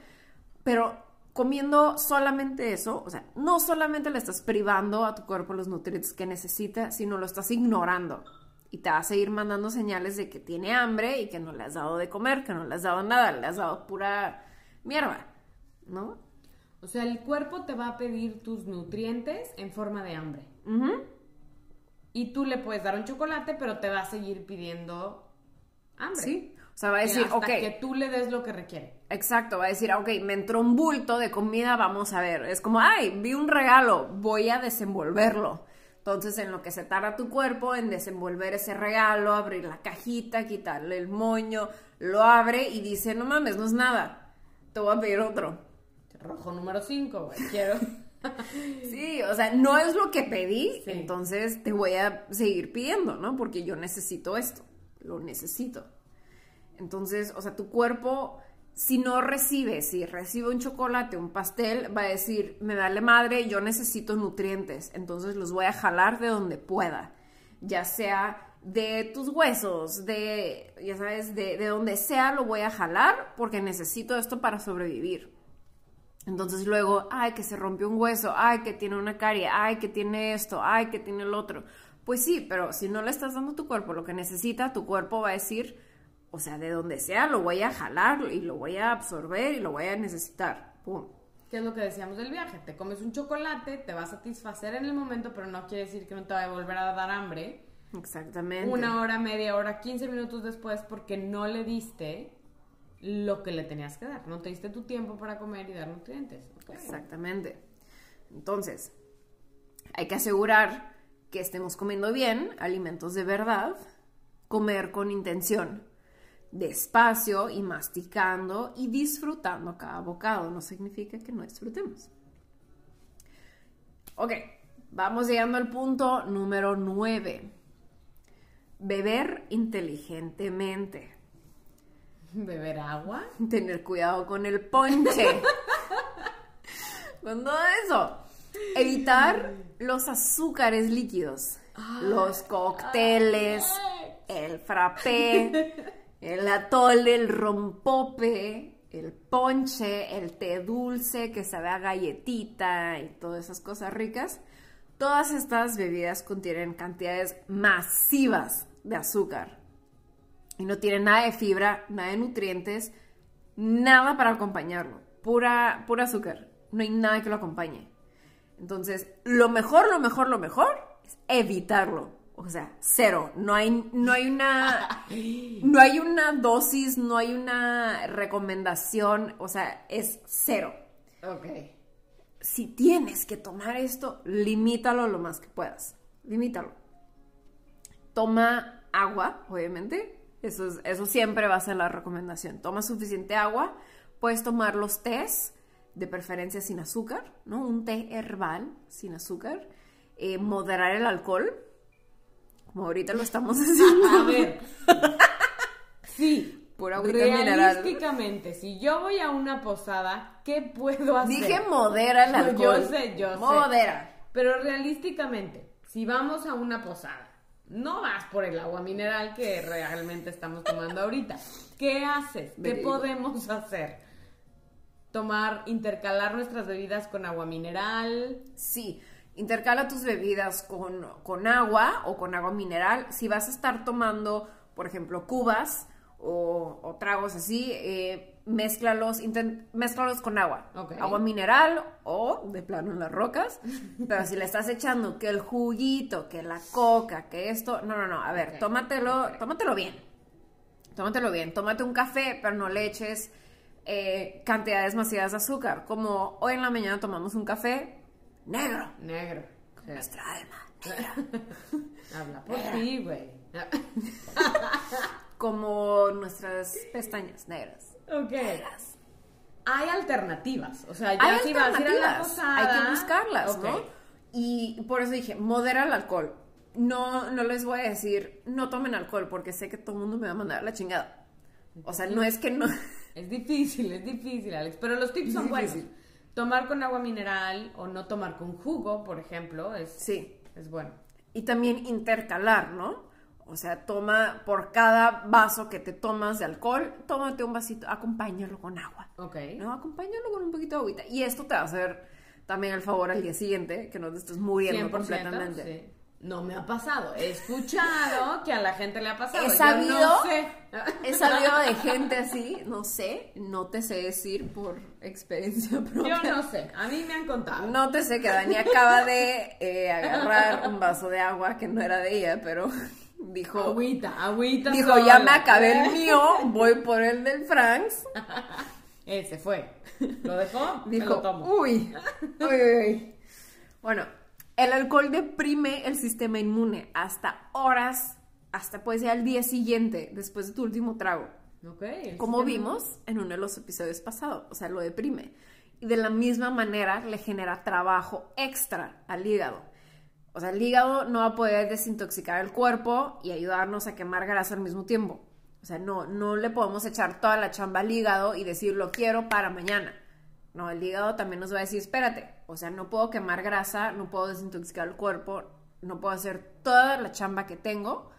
pero comiendo solamente eso, o sea, no solamente le estás privando a tu cuerpo los nutrientes que necesita, sino lo estás ignorando. Y te va a seguir mandando señales de que tiene hambre y que no le has dado de comer, que no le has dado nada, le has dado pura mierda, ¿no? O sea, el cuerpo te va a pedir tus nutrientes en forma de hambre. Y tú le puedes dar un chocolate, pero te va a seguir pidiendo hambre. Sí. O sea, va a decir, hasta ok. que tú le des lo que requiere. Exacto, va a decir, ok, me entró un bulto de comida, vamos a ver. Es como, ay, vi un regalo, voy a desenvolverlo. Entonces, en lo que se tarda tu cuerpo en desenvolver ese regalo, abrir la cajita, quitarle el moño, lo abre y dice, no mames, no es nada, te voy a pedir otro. Rojo número 5, güey. Quiero. *laughs* Sí, o sea, no es lo que pedí, Sí. entonces te voy a seguir pidiendo, ¿no? Porque yo necesito esto, lo necesito. Entonces, o sea, tu cuerpo, si no recibe, si recibe un chocolate, un pastel, va a decir, me vale madre, yo necesito nutrientes, entonces los voy a jalar de donde pueda, ya sea de tus huesos, de, ya sabes, de, de donde sea, lo voy a jalar porque necesito esto para sobrevivir. Entonces luego, ay, que se rompió un hueso, ay, que tiene una carie, ay, que tiene esto, ay, que tiene el otro. Pues sí, pero si no le estás dando a tu cuerpo lo que necesita, tu cuerpo va a decir, o sea, de donde sea, lo voy a jalar y lo voy a absorber y lo voy a necesitar. Pum. ¿Qué es lo que decíamos del viaje? Te comes un chocolate, te va a satisfacer en el momento, pero no quiere decir que no te va a volver a dar hambre. Exactamente. Una hora, media hora, 15 minutos después, porque no le diste lo que le tenías que dar. No te diste tu tiempo para comer y dar nutrientes. Exactamente. Entonces, hay que asegurar que estemos comiendo bien, alimentos de verdad, comer con intención, despacio y masticando y disfrutando cada bocado. No significa que no disfrutemos. Ok, vamos llegando al punto número 9. Beber inteligentemente. ¿Beber agua? Tener cuidado con el ponche. con todo eso. Evitar los azúcares líquidos. los cócteles, el frappé, el atole, el rompope, el ponche, el té dulce que sabe a galletita y todas esas cosas ricas. Todas estas bebidas contienen cantidades masivas de azúcar y no tienen nada de fibra, nada de nutrientes, nada para acompañarlo. Pura, pura azúcar. No hay nada que lo acompañe. Entonces, lo mejor, lo mejor, lo mejor es evitarlo. O sea, cero. No hay, no hay una. *laughs* No hay una dosis, no hay una recomendación. O sea, es cero. Ok. Si tienes que tomar esto, limítalo lo más que puedas. Limítalo. Toma agua, obviamente. Eso, es- eso siempre va a ser la recomendación. Toma suficiente agua. Puedes tomar los tés, de preferencia sin azúcar, ¿no? Un té herbal sin azúcar. Eh, moderar el alcohol, como ahorita lo estamos *laughs* haciendo. A ver. Sí. Pura. Realísticamente, si yo voy a una posada, ¿qué puedo hacer? Dije modera el *laughs* alcohol. Yo sé, yo sé. Modera. Pero realísticamente, si vamos a una posada, no vas por el agua mineral que realmente estamos tomando ahorita. ¿Qué haces? ¿Qué podemos hacer? Tomar, intercalar nuestras bebidas con agua mineral. Sí, intercala tus bebidas con, con agua o con agua mineral. Si vas a estar tomando, por ejemplo, cubas o, o tragos así, eh, mézclalos, con agua. Agua mineral o de plano en las rocas. Pero si le estás echando que el juguito, que la coca, que esto, no, no, no, a ver, tómatelo, tómatelo bien. Tómatelo bien, tómate un café, pero no le eches eh, cantidades masivas de azúcar. Como hoy en la mañana tomamos un café negro. Negro. Sí. Nuestra alma negra. *laughs* Habla por ti, güey. *laughs* Como nuestras pestañas negras. ok. Hay alternativas. O sea, ya Hay si vas a ir a la alternativas, posada. hay que buscarlas, ok. ¿no? Y por eso dije, modera el alcohol. No, no les voy a decir, no tomen alcohol, porque sé que todo el mundo me va a mandar la chingada. O sea, no es que no... Es difícil, es difícil, Alex. Pero los tips son buenos. Tomar con agua mineral o no tomar con jugo, por ejemplo, es, Sí. es bueno. Y también intercalar, ¿no? O sea, toma por cada vaso que te tomas de alcohol, tómate un vasito, acompáñalo con agua. Ok. ¿no? Acompáñalo con un poquito de agüita. Y esto te va a hacer también el favor al día siguiente, que no te estés muriendo 100%, completamente. sí. No me ha pasado. He escuchado que a la gente le ha pasado. He Yo sabido, no sé. he sabido de gente así, no sé, no te sé decir por experiencia propia. Yo no sé. A mí me han contado. No te sé que Dani acaba de eh, agarrar un vaso de agua que no era de ella, pero *laughs* dijo, Agüita, agüita. dijo sola. ya me acabé el *laughs* mío, voy por el del Franks. Ese fue. Lo dejó, me Dijo, lo tomo. uy, uy, uy, uy. Bueno, el alcohol deprime el sistema inmune hasta horas, hasta puede ser al día siguiente, después de tu último trago. Ok. el Como vimos en uno de los episodios pasados, o sea, lo deprime. Y de la misma manera le genera trabajo extra al hígado. O sea, el hígado no va a poder desintoxicar el cuerpo y ayudarnos a quemar grasa al mismo tiempo. O sea, no, no le podemos echar toda la chamba al hígado y decir lo quiero para mañana. No, el hígado también nos va a decir, espérate, o sea, no puedo quemar grasa, no puedo desintoxicar el cuerpo, no puedo hacer toda la chamba que tengo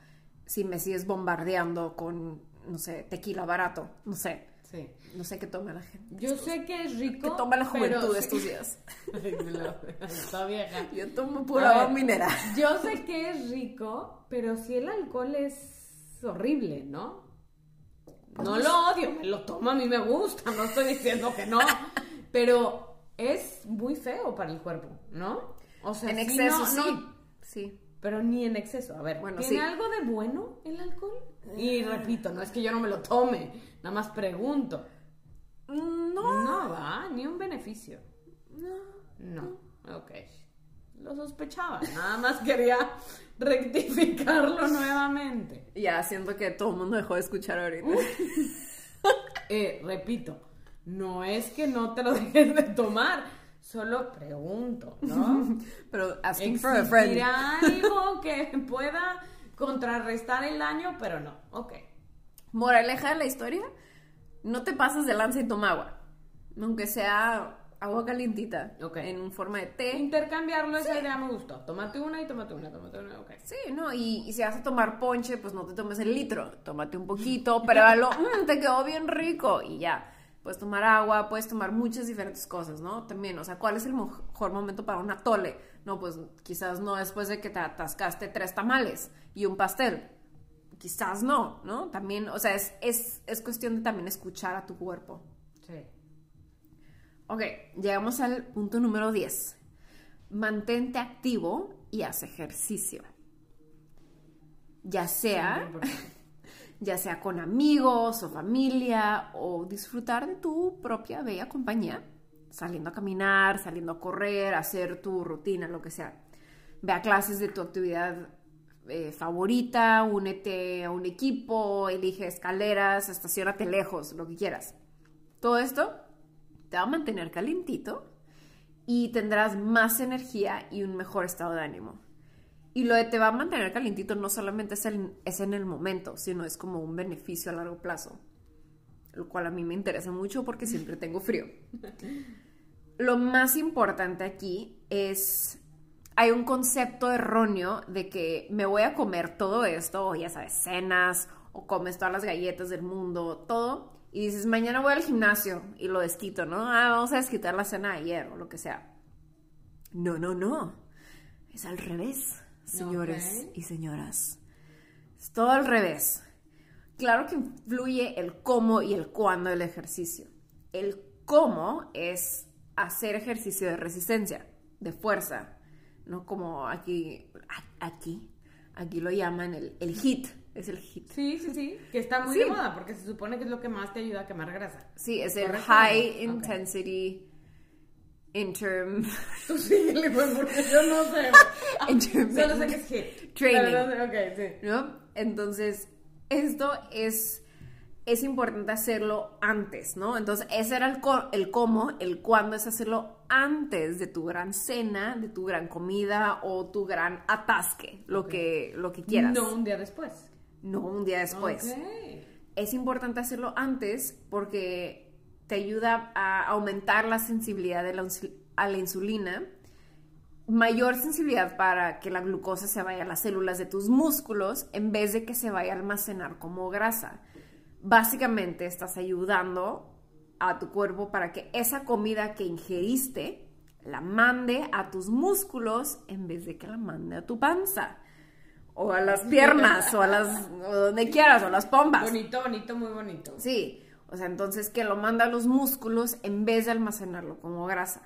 si me sigues bombardeando con, no sé, tequila barato, no sé, Sí. no sé qué toma la gente. Yo sé que es rico. Que toma la juventud sí- estos días. *laughs* Está vieja. Yo tomo pura agua mineral. Yo sé que es rico, pero si el alcohol es horrible, ¿no? Pues No lo odio, me lo tomo, a mí me gusta, no estoy diciendo que no, *laughs* pero es muy feo para el cuerpo, ¿no? O sea, En exceso, no- sí. no, Sí. pero ni en exceso. A ver, Bueno, ¿tiene sí. algo de bueno el alcohol? Y repito, no es que yo no me lo tome, nada más pregunto. No. No va, ni un beneficio. No, ok. Lo sospechaba, nada más quería *laughs* rectificarlo nuevamente. Ya, siento que todo el mundo dejó de escuchar ahorita. Eh, repito, no es que no te lo *laughs* dejes de tomar, Solo pregunto, ¿no? *laughs* Pero asking for a friend. ¿Existirá algo que pueda contrarrestar el daño? Pero no, ok. Moraleja de la historia, no te pases de lanza y toma agua. Aunque sea agua calientita. Ok. En forma de té. Intercambiarlo, esa idea me gustó. Tómate una y tómate una, tómate una, ok. Sí, ¿no? Y, y si vas a tomar ponche, pues no te tomes el litro. Tómate un poquito, *laughs* pruébalo. "Mm, te quedó bien rico. Y ya. Puedes tomar agua, puedes tomar muchas diferentes cosas, ¿no? También, o sea, ¿cuál es el mejor momento para un atole? No, pues quizás no después de que te atascaste tres tamales y un pastel. Quizás no, ¿no? También, o sea, es, es, es cuestión de también escuchar a tu cuerpo. Sí. Ok, llegamos al punto número 10. Mantente activo y haz ejercicio. Ya sea, ya sea con amigos o familia o disfrutar de tu propia bella compañía, saliendo a caminar, saliendo a correr, hacer tu rutina, lo que sea. Ve a clases de tu actividad eh, favorita, únete a un equipo, elige escaleras, estacionate lejos, lo que quieras. Todo esto te va a mantener calientito y tendrás más energía y un mejor estado de ánimo. Y lo de te va a mantener calientito no solamente es, el- es en el momento, sino es como un beneficio a largo plazo, lo cual a mí me interesa mucho porque *laughs* siempre tengo frío. Lo más importante aquí es, hay un concepto erróneo de que me voy a comer todo esto, o ya sabes, cenas, o comes todas las galletas del mundo, todo, y dices, mañana voy al gimnasio y lo desquito, ¿no? Ah, vamos a desquitar la cena de ayer o lo que sea. No, no, no. Es al revés, señores y señoras. Es todo al revés. Claro que influye el cómo y el cuándo del ejercicio. El cómo es hacer ejercicio de resistencia, de fuerza, no como aquí, aquí, aquí lo llaman el, el HIT, es el HIT. Sí, sí, sí. Que está muy Sí. de moda porque se supone que es lo que más te ayuda a quemar grasa. Sí, es el. High Ok. Intensity Interm... *laughs* Tú síguele, pues, porque yo no sé. *laughs* Solo sé que es hit. Training. Sí. ¿no? Entonces, esto es, es importante hacerlo antes, ¿no? Entonces, ese era el, el cómo, el cuándo es hacerlo antes de tu gran cena, de tu gran comida o tu gran atasque, lo, que, lo que quieras. No un día después. No un día después. Es importante hacerlo antes porque te ayuda a aumentar la sensibilidad de la a la insulina, mayor sensibilidad para que la glucosa se vaya a las células de tus músculos en vez de que se vaya a almacenar como grasa. Básicamente estás ayudando a tu cuerpo para que esa comida que ingeriste la mande a tus músculos en vez de que la mande a tu panza o a las *laughs* piernas o a las o donde quieras o a las pompas. Bonito, bonito, muy bonito. Sí, o sea, entonces que lo manda a los músculos en vez de almacenarlo como grasa.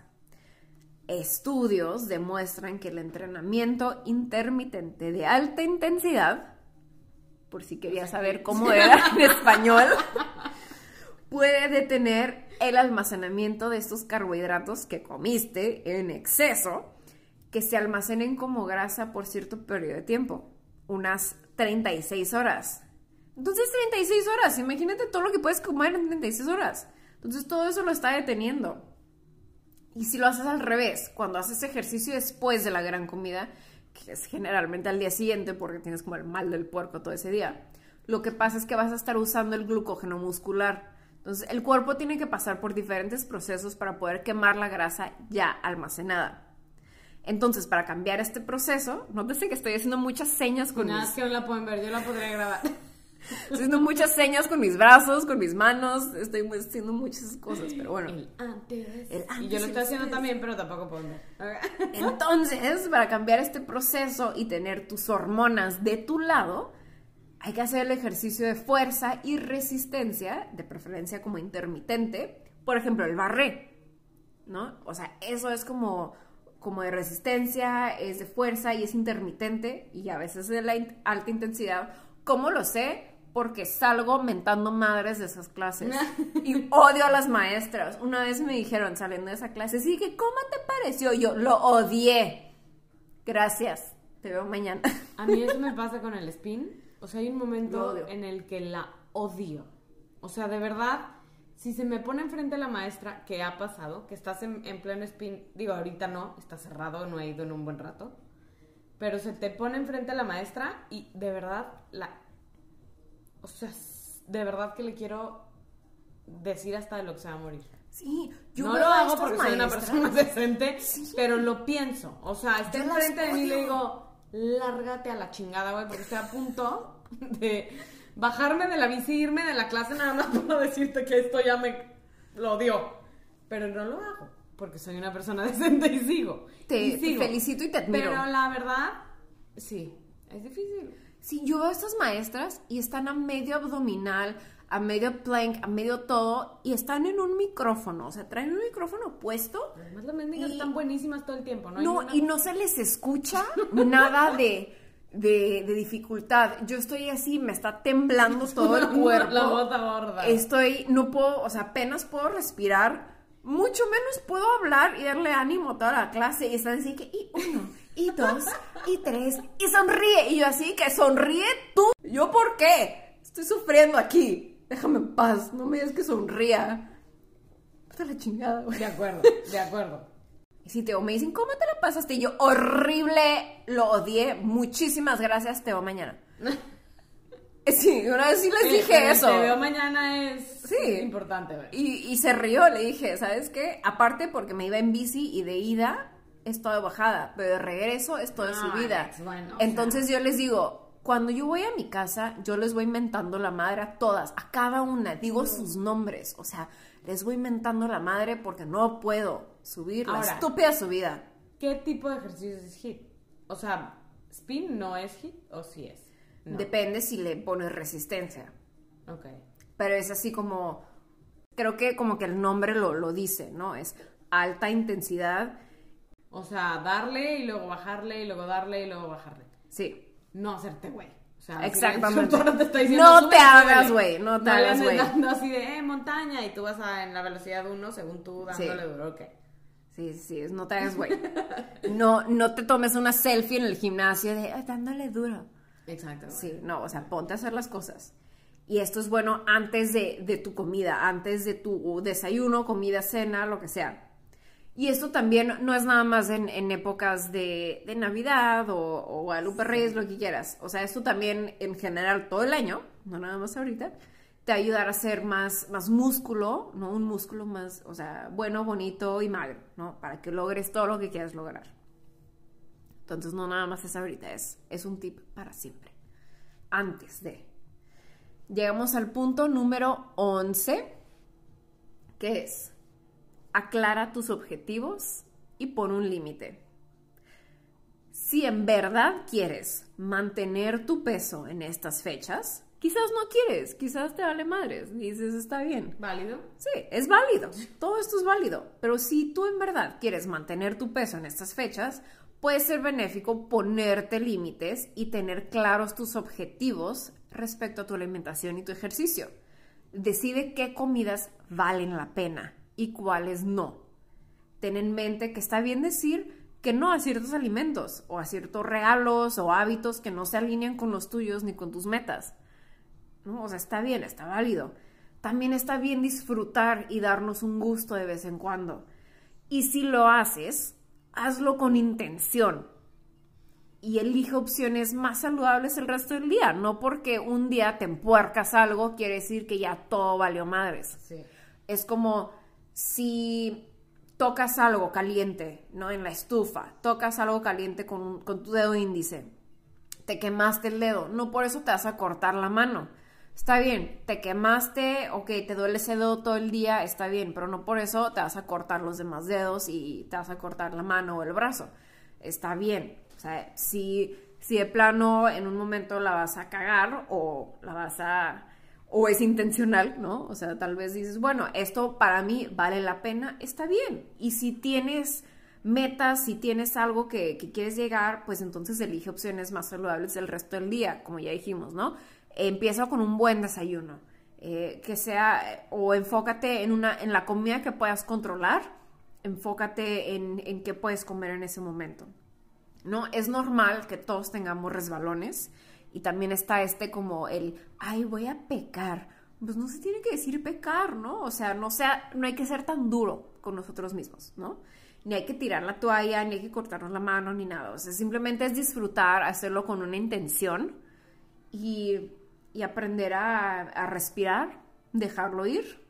Estudios demuestran que el entrenamiento intermitente de alta intensidad, por si querías saber cómo era en *laughs* español, puede detener el almacenamiento de estos carbohidratos que comiste en exceso, que se almacenen como grasa por cierto periodo de tiempo, unas 36 horas. Entonces 36 horas, imagínate todo lo que puedes comer en 36 horas. Entonces todo eso lo está deteniendo. Y si lo haces al revés, cuando haces ejercicio después de la gran comida, que es generalmente al día siguiente porque tienes como el mal del puerco todo ese día, lo que pasa es que vas a estar usando el glucógeno muscular. Entonces el cuerpo tiene que pasar por diferentes procesos para poder quemar la grasa ya almacenada. Entonces, para cambiar este proceso, nótese que estoy haciendo muchas señas con Nada mis que no la pueden ver, yo la podría grabar. *laughs* Estoy haciendo muchas señas con mis brazos, con mis manos, estoy haciendo muchas cosas, pero bueno. El antes. El y antes yo y lo el estoy haciendo también, pero tampoco. Ok. Entonces, para cambiar este proceso y tener tus hormonas de tu lado, hay que hacer el ejercicio de fuerza y resistencia, de preferencia como intermitente, por ejemplo, el barré, ¿no? O sea, eso es como, como de resistencia, es de fuerza y es intermitente y a veces de la alta intensidad. ¿Cómo lo sé? Porque salgo mentando madres de esas clases *laughs* y odio a las maestras. Una vez me dijeron saliendo de esa clase, sí, que ¿cómo te pareció? Yo lo odié. Gracias. Te veo mañana. *laughs* A mí eso me pasa con el spin. O sea, hay un momento en el que la odio. O sea, de verdad, si se me pone enfrente la maestra, que ha pasado, que estás en, en pleno spin, digo, ahorita no, está cerrado, no he ido en un buen rato, pero se te pone enfrente la maestra y de verdad, la, o sea, de verdad que le quiero decir hasta de lo que se va a morir. Sí, yo no lo hago porque soy una persona *laughs* decente, pero lo pienso. O sea, está enfrente de mí y le digo, lárgate a la chingada, güey, porque estoy a punto de bajarme de la bici, irme de la clase nada más *laughs* para decirte que esto ya me lo dio. Pero no lo hago, porque soy una persona *laughs* decente y sigo. Te, Y te felicito y te admiro. Pero la verdad, sí, es difícil. Sí, yo veo a estas maestras y están a medio abdominal, a medio plank, a medio todo, y están en un micrófono, o sea, traen un micrófono puesto. Además, las mendigas están buenísimas todo el tiempo, ¿no? No, y no se les escucha nada de, de, de dificultad. Yo estoy así, me está temblando *laughs* todo el cuerpo. La bota gorda. Estoy, no puedo, o sea, apenas puedo respirar, mucho menos puedo hablar y darle ánimo a toda la clase. Y están así que, y uno, y dos, y tres, y sonríe. Y yo así que sonríe tú. ¿Yo por qué? Estoy sufriendo aquí. Déjame en paz, no me digas que sonría. Puta la chingada, güey. De acuerdo, de acuerdo. Y si Teo me dicen, ¿cómo te la pasaste? Y yo, horrible, lo odié. Muchísimas gracias, Teo, mañana. *laughs* Sí, una vez sí les dije el eso. Te veo mañana es Sí. importante. Y, y se rió, le dije, ¿sabes qué? Aparte porque me iba en bici y de ida es todo de bajada, pero de regreso es todo de Ah, subida. bueno, o Entonces yo les digo, cuando yo voy a mi casa, yo les voy inventando la madre a todas, a cada una, digo sus nombres, o sea, les voy inventando la madre porque no puedo subir la estúpida subida. ¿Qué tipo de ejercicios es HIT? O sea, ¿spin no es HIT o sí es? No. Depende si le pones resistencia. ok. Pero es así como, creo que como que el nombre lo, lo dice, ¿no? Es alta intensidad, O sea, darle y luego bajarle y luego darle y luego bajarle. sí. No hacerte güey. O sea, Exactamente. *laughs* si te está diciendo, No "Sube, te hagas, súbele". güey, no te le hagas, güey. dando así de, eh, montaña, y tú vas a, en la velocidad 1 según tú Sí. dándole duro, ok. Sí, sí, sí, es- no te hagas güey. No, no te tomes una selfie en el gimnasio de "Ay, dándole duro. Exacto. Sí, no, o sea, ponte a hacer las cosas. Y esto es bueno antes de, de tu comida, antes de tu desayuno, comida, cena, lo que sea. Y esto también no es nada más en, en épocas de, de Navidad o, o Guadalupe Reyes, lo que quieras. O sea, esto también en general todo el año, no nada más ahorita, te va a ayudar a hacer más, más músculo, ¿no? Un músculo más, o sea, bueno, bonito y magro, ¿no? Para que logres todo lo que quieras lograr. Entonces, no nada más es ahorita, es, es un tip para siempre. Antes de. Llegamos al punto número 11, que es aclara tus objetivos y pon un límite. Si en verdad quieres mantener tu peso en estas fechas, quizás no quieres, quizás te vale madres, dices está bien. ¿Válido? Sí, es válido. Todo esto es válido. Pero si tú en verdad quieres mantener tu peso en estas fechas, puede ser benéfico ponerte límites y tener claros tus objetivos respecto a tu alimentación y tu ejercicio. Decide qué comidas valen la pena y cuáles no. Ten en mente que está bien decir que no a ciertos alimentos o a ciertos regalos o hábitos que no se alinean con los tuyos ni con tus metas. ¿no? O sea, está bien, está válido. También está bien disfrutar y darnos un gusto de vez en cuando. Y si lo haces, hazlo con intención. Y elige opciones más saludables el resto del día. No porque un día te empuercas algo, quiere decir que ya todo valió madres. Sí. Es como si tocas algo caliente, ¿no? En la estufa, tocas algo caliente con, tu dedo índice, te quemaste el dedo, no por eso te vas a cortar la mano. Está bien, te quemaste, ok, te duele ese dedo todo el día, está bien, pero no por eso te vas a cortar los demás dedos y te vas a cortar la mano o el brazo. Está bien. O sea, si, si de plano en un momento la vas a cagar o la vas a o es intencional, ¿no? O sea, tal vez dices, bueno, esto para mí vale la pena, está bien. Y si tienes metas, si tienes algo que, quieres llegar, pues entonces elige opciones más saludables del resto del día, como ya dijimos, ¿no? Empieza con un buen desayuno, eh, que sea, o enfócate en, una, en la comida que puedas controlar, enfócate en, en qué puedes comer en ese momento, ¿no? Es normal que todos tengamos resbalones, y también está este como el, ay, voy a pecar pues no se tiene que decir pecar, ¿no? O sea, no sea, no hay que ser tan duro con nosotros mismos, ¿no? Ni hay que tirar la toalla, ni hay que cortarnos la mano, ni nada. O sea, simplemente es disfrutar, hacerlo con una intención y, y aprender a, a respirar, dejarlo ir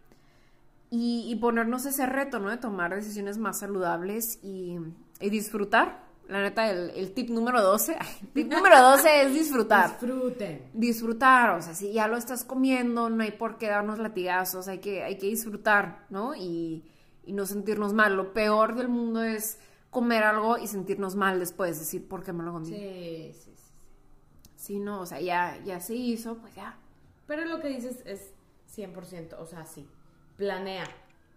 y, y ponernos ese reto, ¿no? De tomar decisiones más saludables y, y disfrutar. La neta, el, el tip número 12, el tip número 12 es disfrutar Disfruten. disfrutar, o sea, si ya lo estás comiendo, no hay por qué darnos latigazos, hay que, hay que disfrutar, ¿no? Y, y no sentirnos mal. Lo peor del mundo es comer algo y sentirnos mal después, decir, ¿por qué me lo comí? Sí, Sí, sí, sí. no, o sea, ya, ya se hizo, pues ya. Pero lo que dices es 100%, o sea, sí. Planea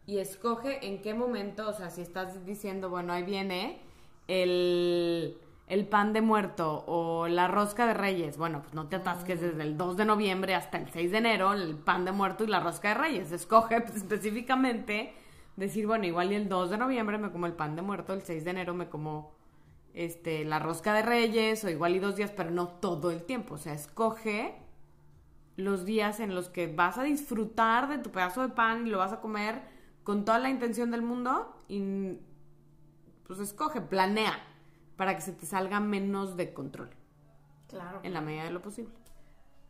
y escoge en qué momento, o sea, si estás diciendo, bueno, ahí viene el, el pan de muerto o la rosca de reyes, bueno, pues no te atasques desde el 2 de noviembre hasta el 6 de enero, el pan de muerto y la rosca de reyes. Escoge pues, específicamente decir, bueno, igual y el 2 de noviembre me como el pan de muerto, el 6 de enero me como este, la rosca de reyes o igual y dos días, pero no todo el tiempo. O sea, escoge los días en los que vas a disfrutar de tu pedazo de pan y lo vas a comer con toda la intención del mundo y pues escoge, planea para que se te salga menos de control Claro. en la medida de lo posible.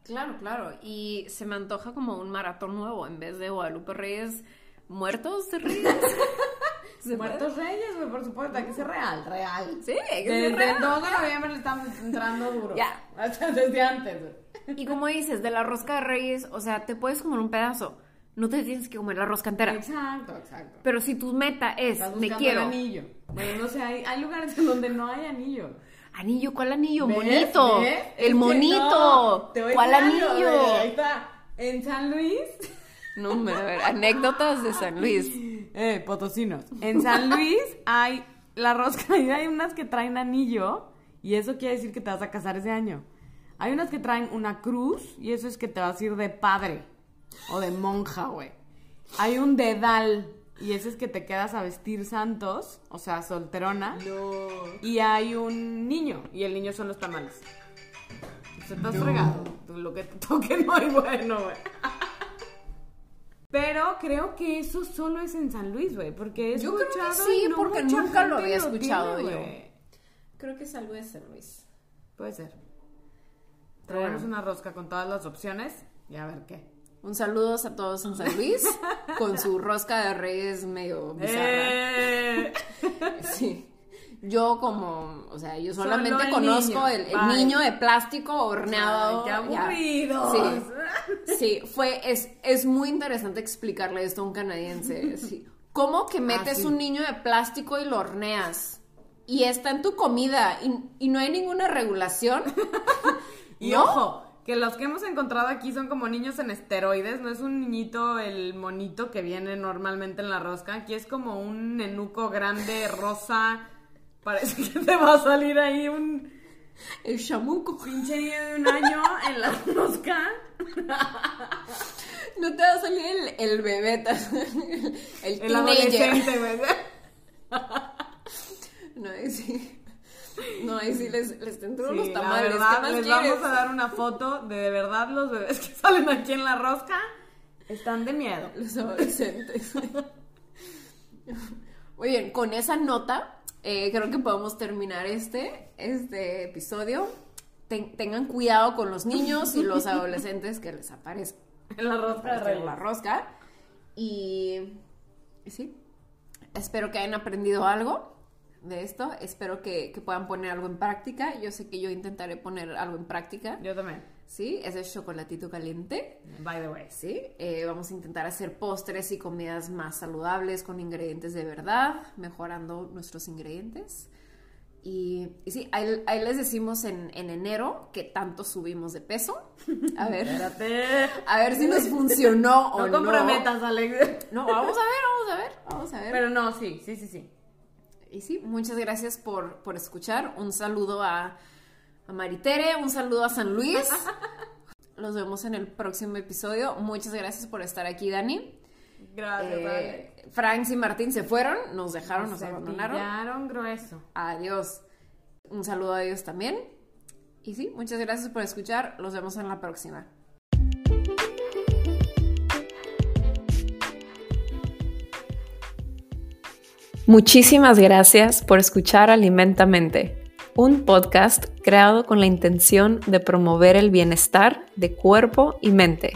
Claro, claro. Y se me antoja como un maratón nuevo en vez de Guadalupe Reyes muertos de Reyes. *laughs* ¿Se Muertos Reyes, güey, por supuesto, hay que ser real, real. Sí, hay que ser Desde el real. 2 de noviembre le estamos entrando duro. Ya. *laughs* Hasta desde antes. Y como dices, de la rosca de Reyes, o sea, te puedes comer un pedazo. No te tienes que comer la rosca entera. Exacto, exacto. Pero si tu meta es, me quiero. el anillo. Bueno, no sé, hay, hay lugares en donde no hay anillo. Anillo, ¿cuál anillo? ¿Ves? Monito. El monito. no, ¿Cuál anillo? Ahí está. En San Luis. No, hombre, a ver, anécdotas de San Luis. *laughs* Eh, potosinos. En San Luis hay la rosca y *laughs* hay unas que traen anillo y eso quiere decir que te vas a casar ese año. Hay unas que traen una cruz y eso es que te vas a ir de padre o de monja, güey. Hay un dedal y ese es que te quedas a vestir santos, o sea, solterona. Y hay un niño y el niño son los tamales. Se te has fregado. Lo que te toque *laughs* no hay bueno, güey. Pero creo que eso solo es en San Luis, güey, porque he Yo creo que sí, no porque nunca lo había escuchado tiene, yo. Creo que es algo de San Luis. Puede ser. Traemos una rosca con todas las opciones y a ver qué. Un saludo a todos en San Luis *laughs* con su rosca de reyes medio bizarra. Eh. Sí. Yo como, o sea, yo solamente el conozco niño. el, niño de plástico horneado. Ay, qué ya. aburridos. Sí, sí, fue, es, es muy interesante explicarle esto a un canadiense. sí. ¿Cómo que metes sí. un niño de plástico y lo horneas? Y está en tu comida y, y no hay ninguna regulación. *laughs* Y ¿No? ojo, que los que hemos encontrado aquí son como niños en esteroides, no es un niñito el monito que viene normalmente en la rosca, aquí es como un nenuco grande, rosa, parece que te va a salir ahí un El chamuco. pinche niño de un año en la rosca. No te va a salir el, el bebé, el, el El adolescente, güey. *laughs* No, ahí sí. *laughs* No, ahí sí les, les Sí, los la tamales. ¿Qué verdad, más les quieres? vamos a dar una foto de de verdad los bebés que *laughs* salen aquí en la rosca están de miedo. *laughs* Los adolescentes. Muy bien, con esa nota, eh, creo que podemos terminar este, este episodio. Ten- tengan cuidado con los niños y los adolescentes que les aparezcan En la rosca en la rosca. Y sí, espero que hayan aprendido algo de esto. Espero que, que puedan poner algo en práctica. Yo sé que yo intentaré poner algo en práctica. Yo también, Sí, ese chocolatito caliente. by the way. Sí, eh, vamos a intentar hacer postres y comidas más saludables con ingredientes de verdad, mejorando nuestros ingredientes. Y, y sí, ahí, ahí les decimos en, en enero que tanto subimos de peso. *laughs* A ver, Espérate. a ver si nos funcionó *laughs* o No no. comprometas, Alex. No, vamos a ver, vamos a ver, vamos a ver. Pero no, sí, sí, sí, sí. Y sí, muchas gracias por, por escuchar. Un saludo a, a Maritere, un saludo a San Luis. *laughs* Los vemos en el próximo episodio. Muchas gracias por estar aquí, Dani. Gracias, Eh. Franks y Martín se fueron, nos dejaron, nos Se abandonaron. grueso. Adiós. Un saludo a ellos también. Y sí, muchas gracias por escuchar. Los vemos en la próxima. Muchísimas gracias por escuchar Alimentamente, un podcast creado con la intención de promover el bienestar de cuerpo y mente.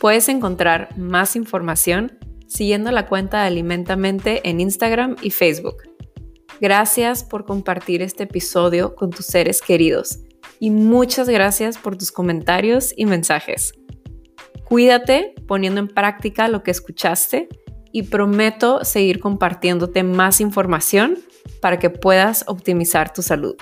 Puedes encontrar más información siguiendo la cuenta de Alimentamente en Instagram y Facebook. Gracias por compartir este episodio con tus seres queridos y muchas gracias por tus comentarios y mensajes. Cuídate poniendo en práctica lo que escuchaste y prometo seguir compartiéndote más información para que puedas optimizar tu salud.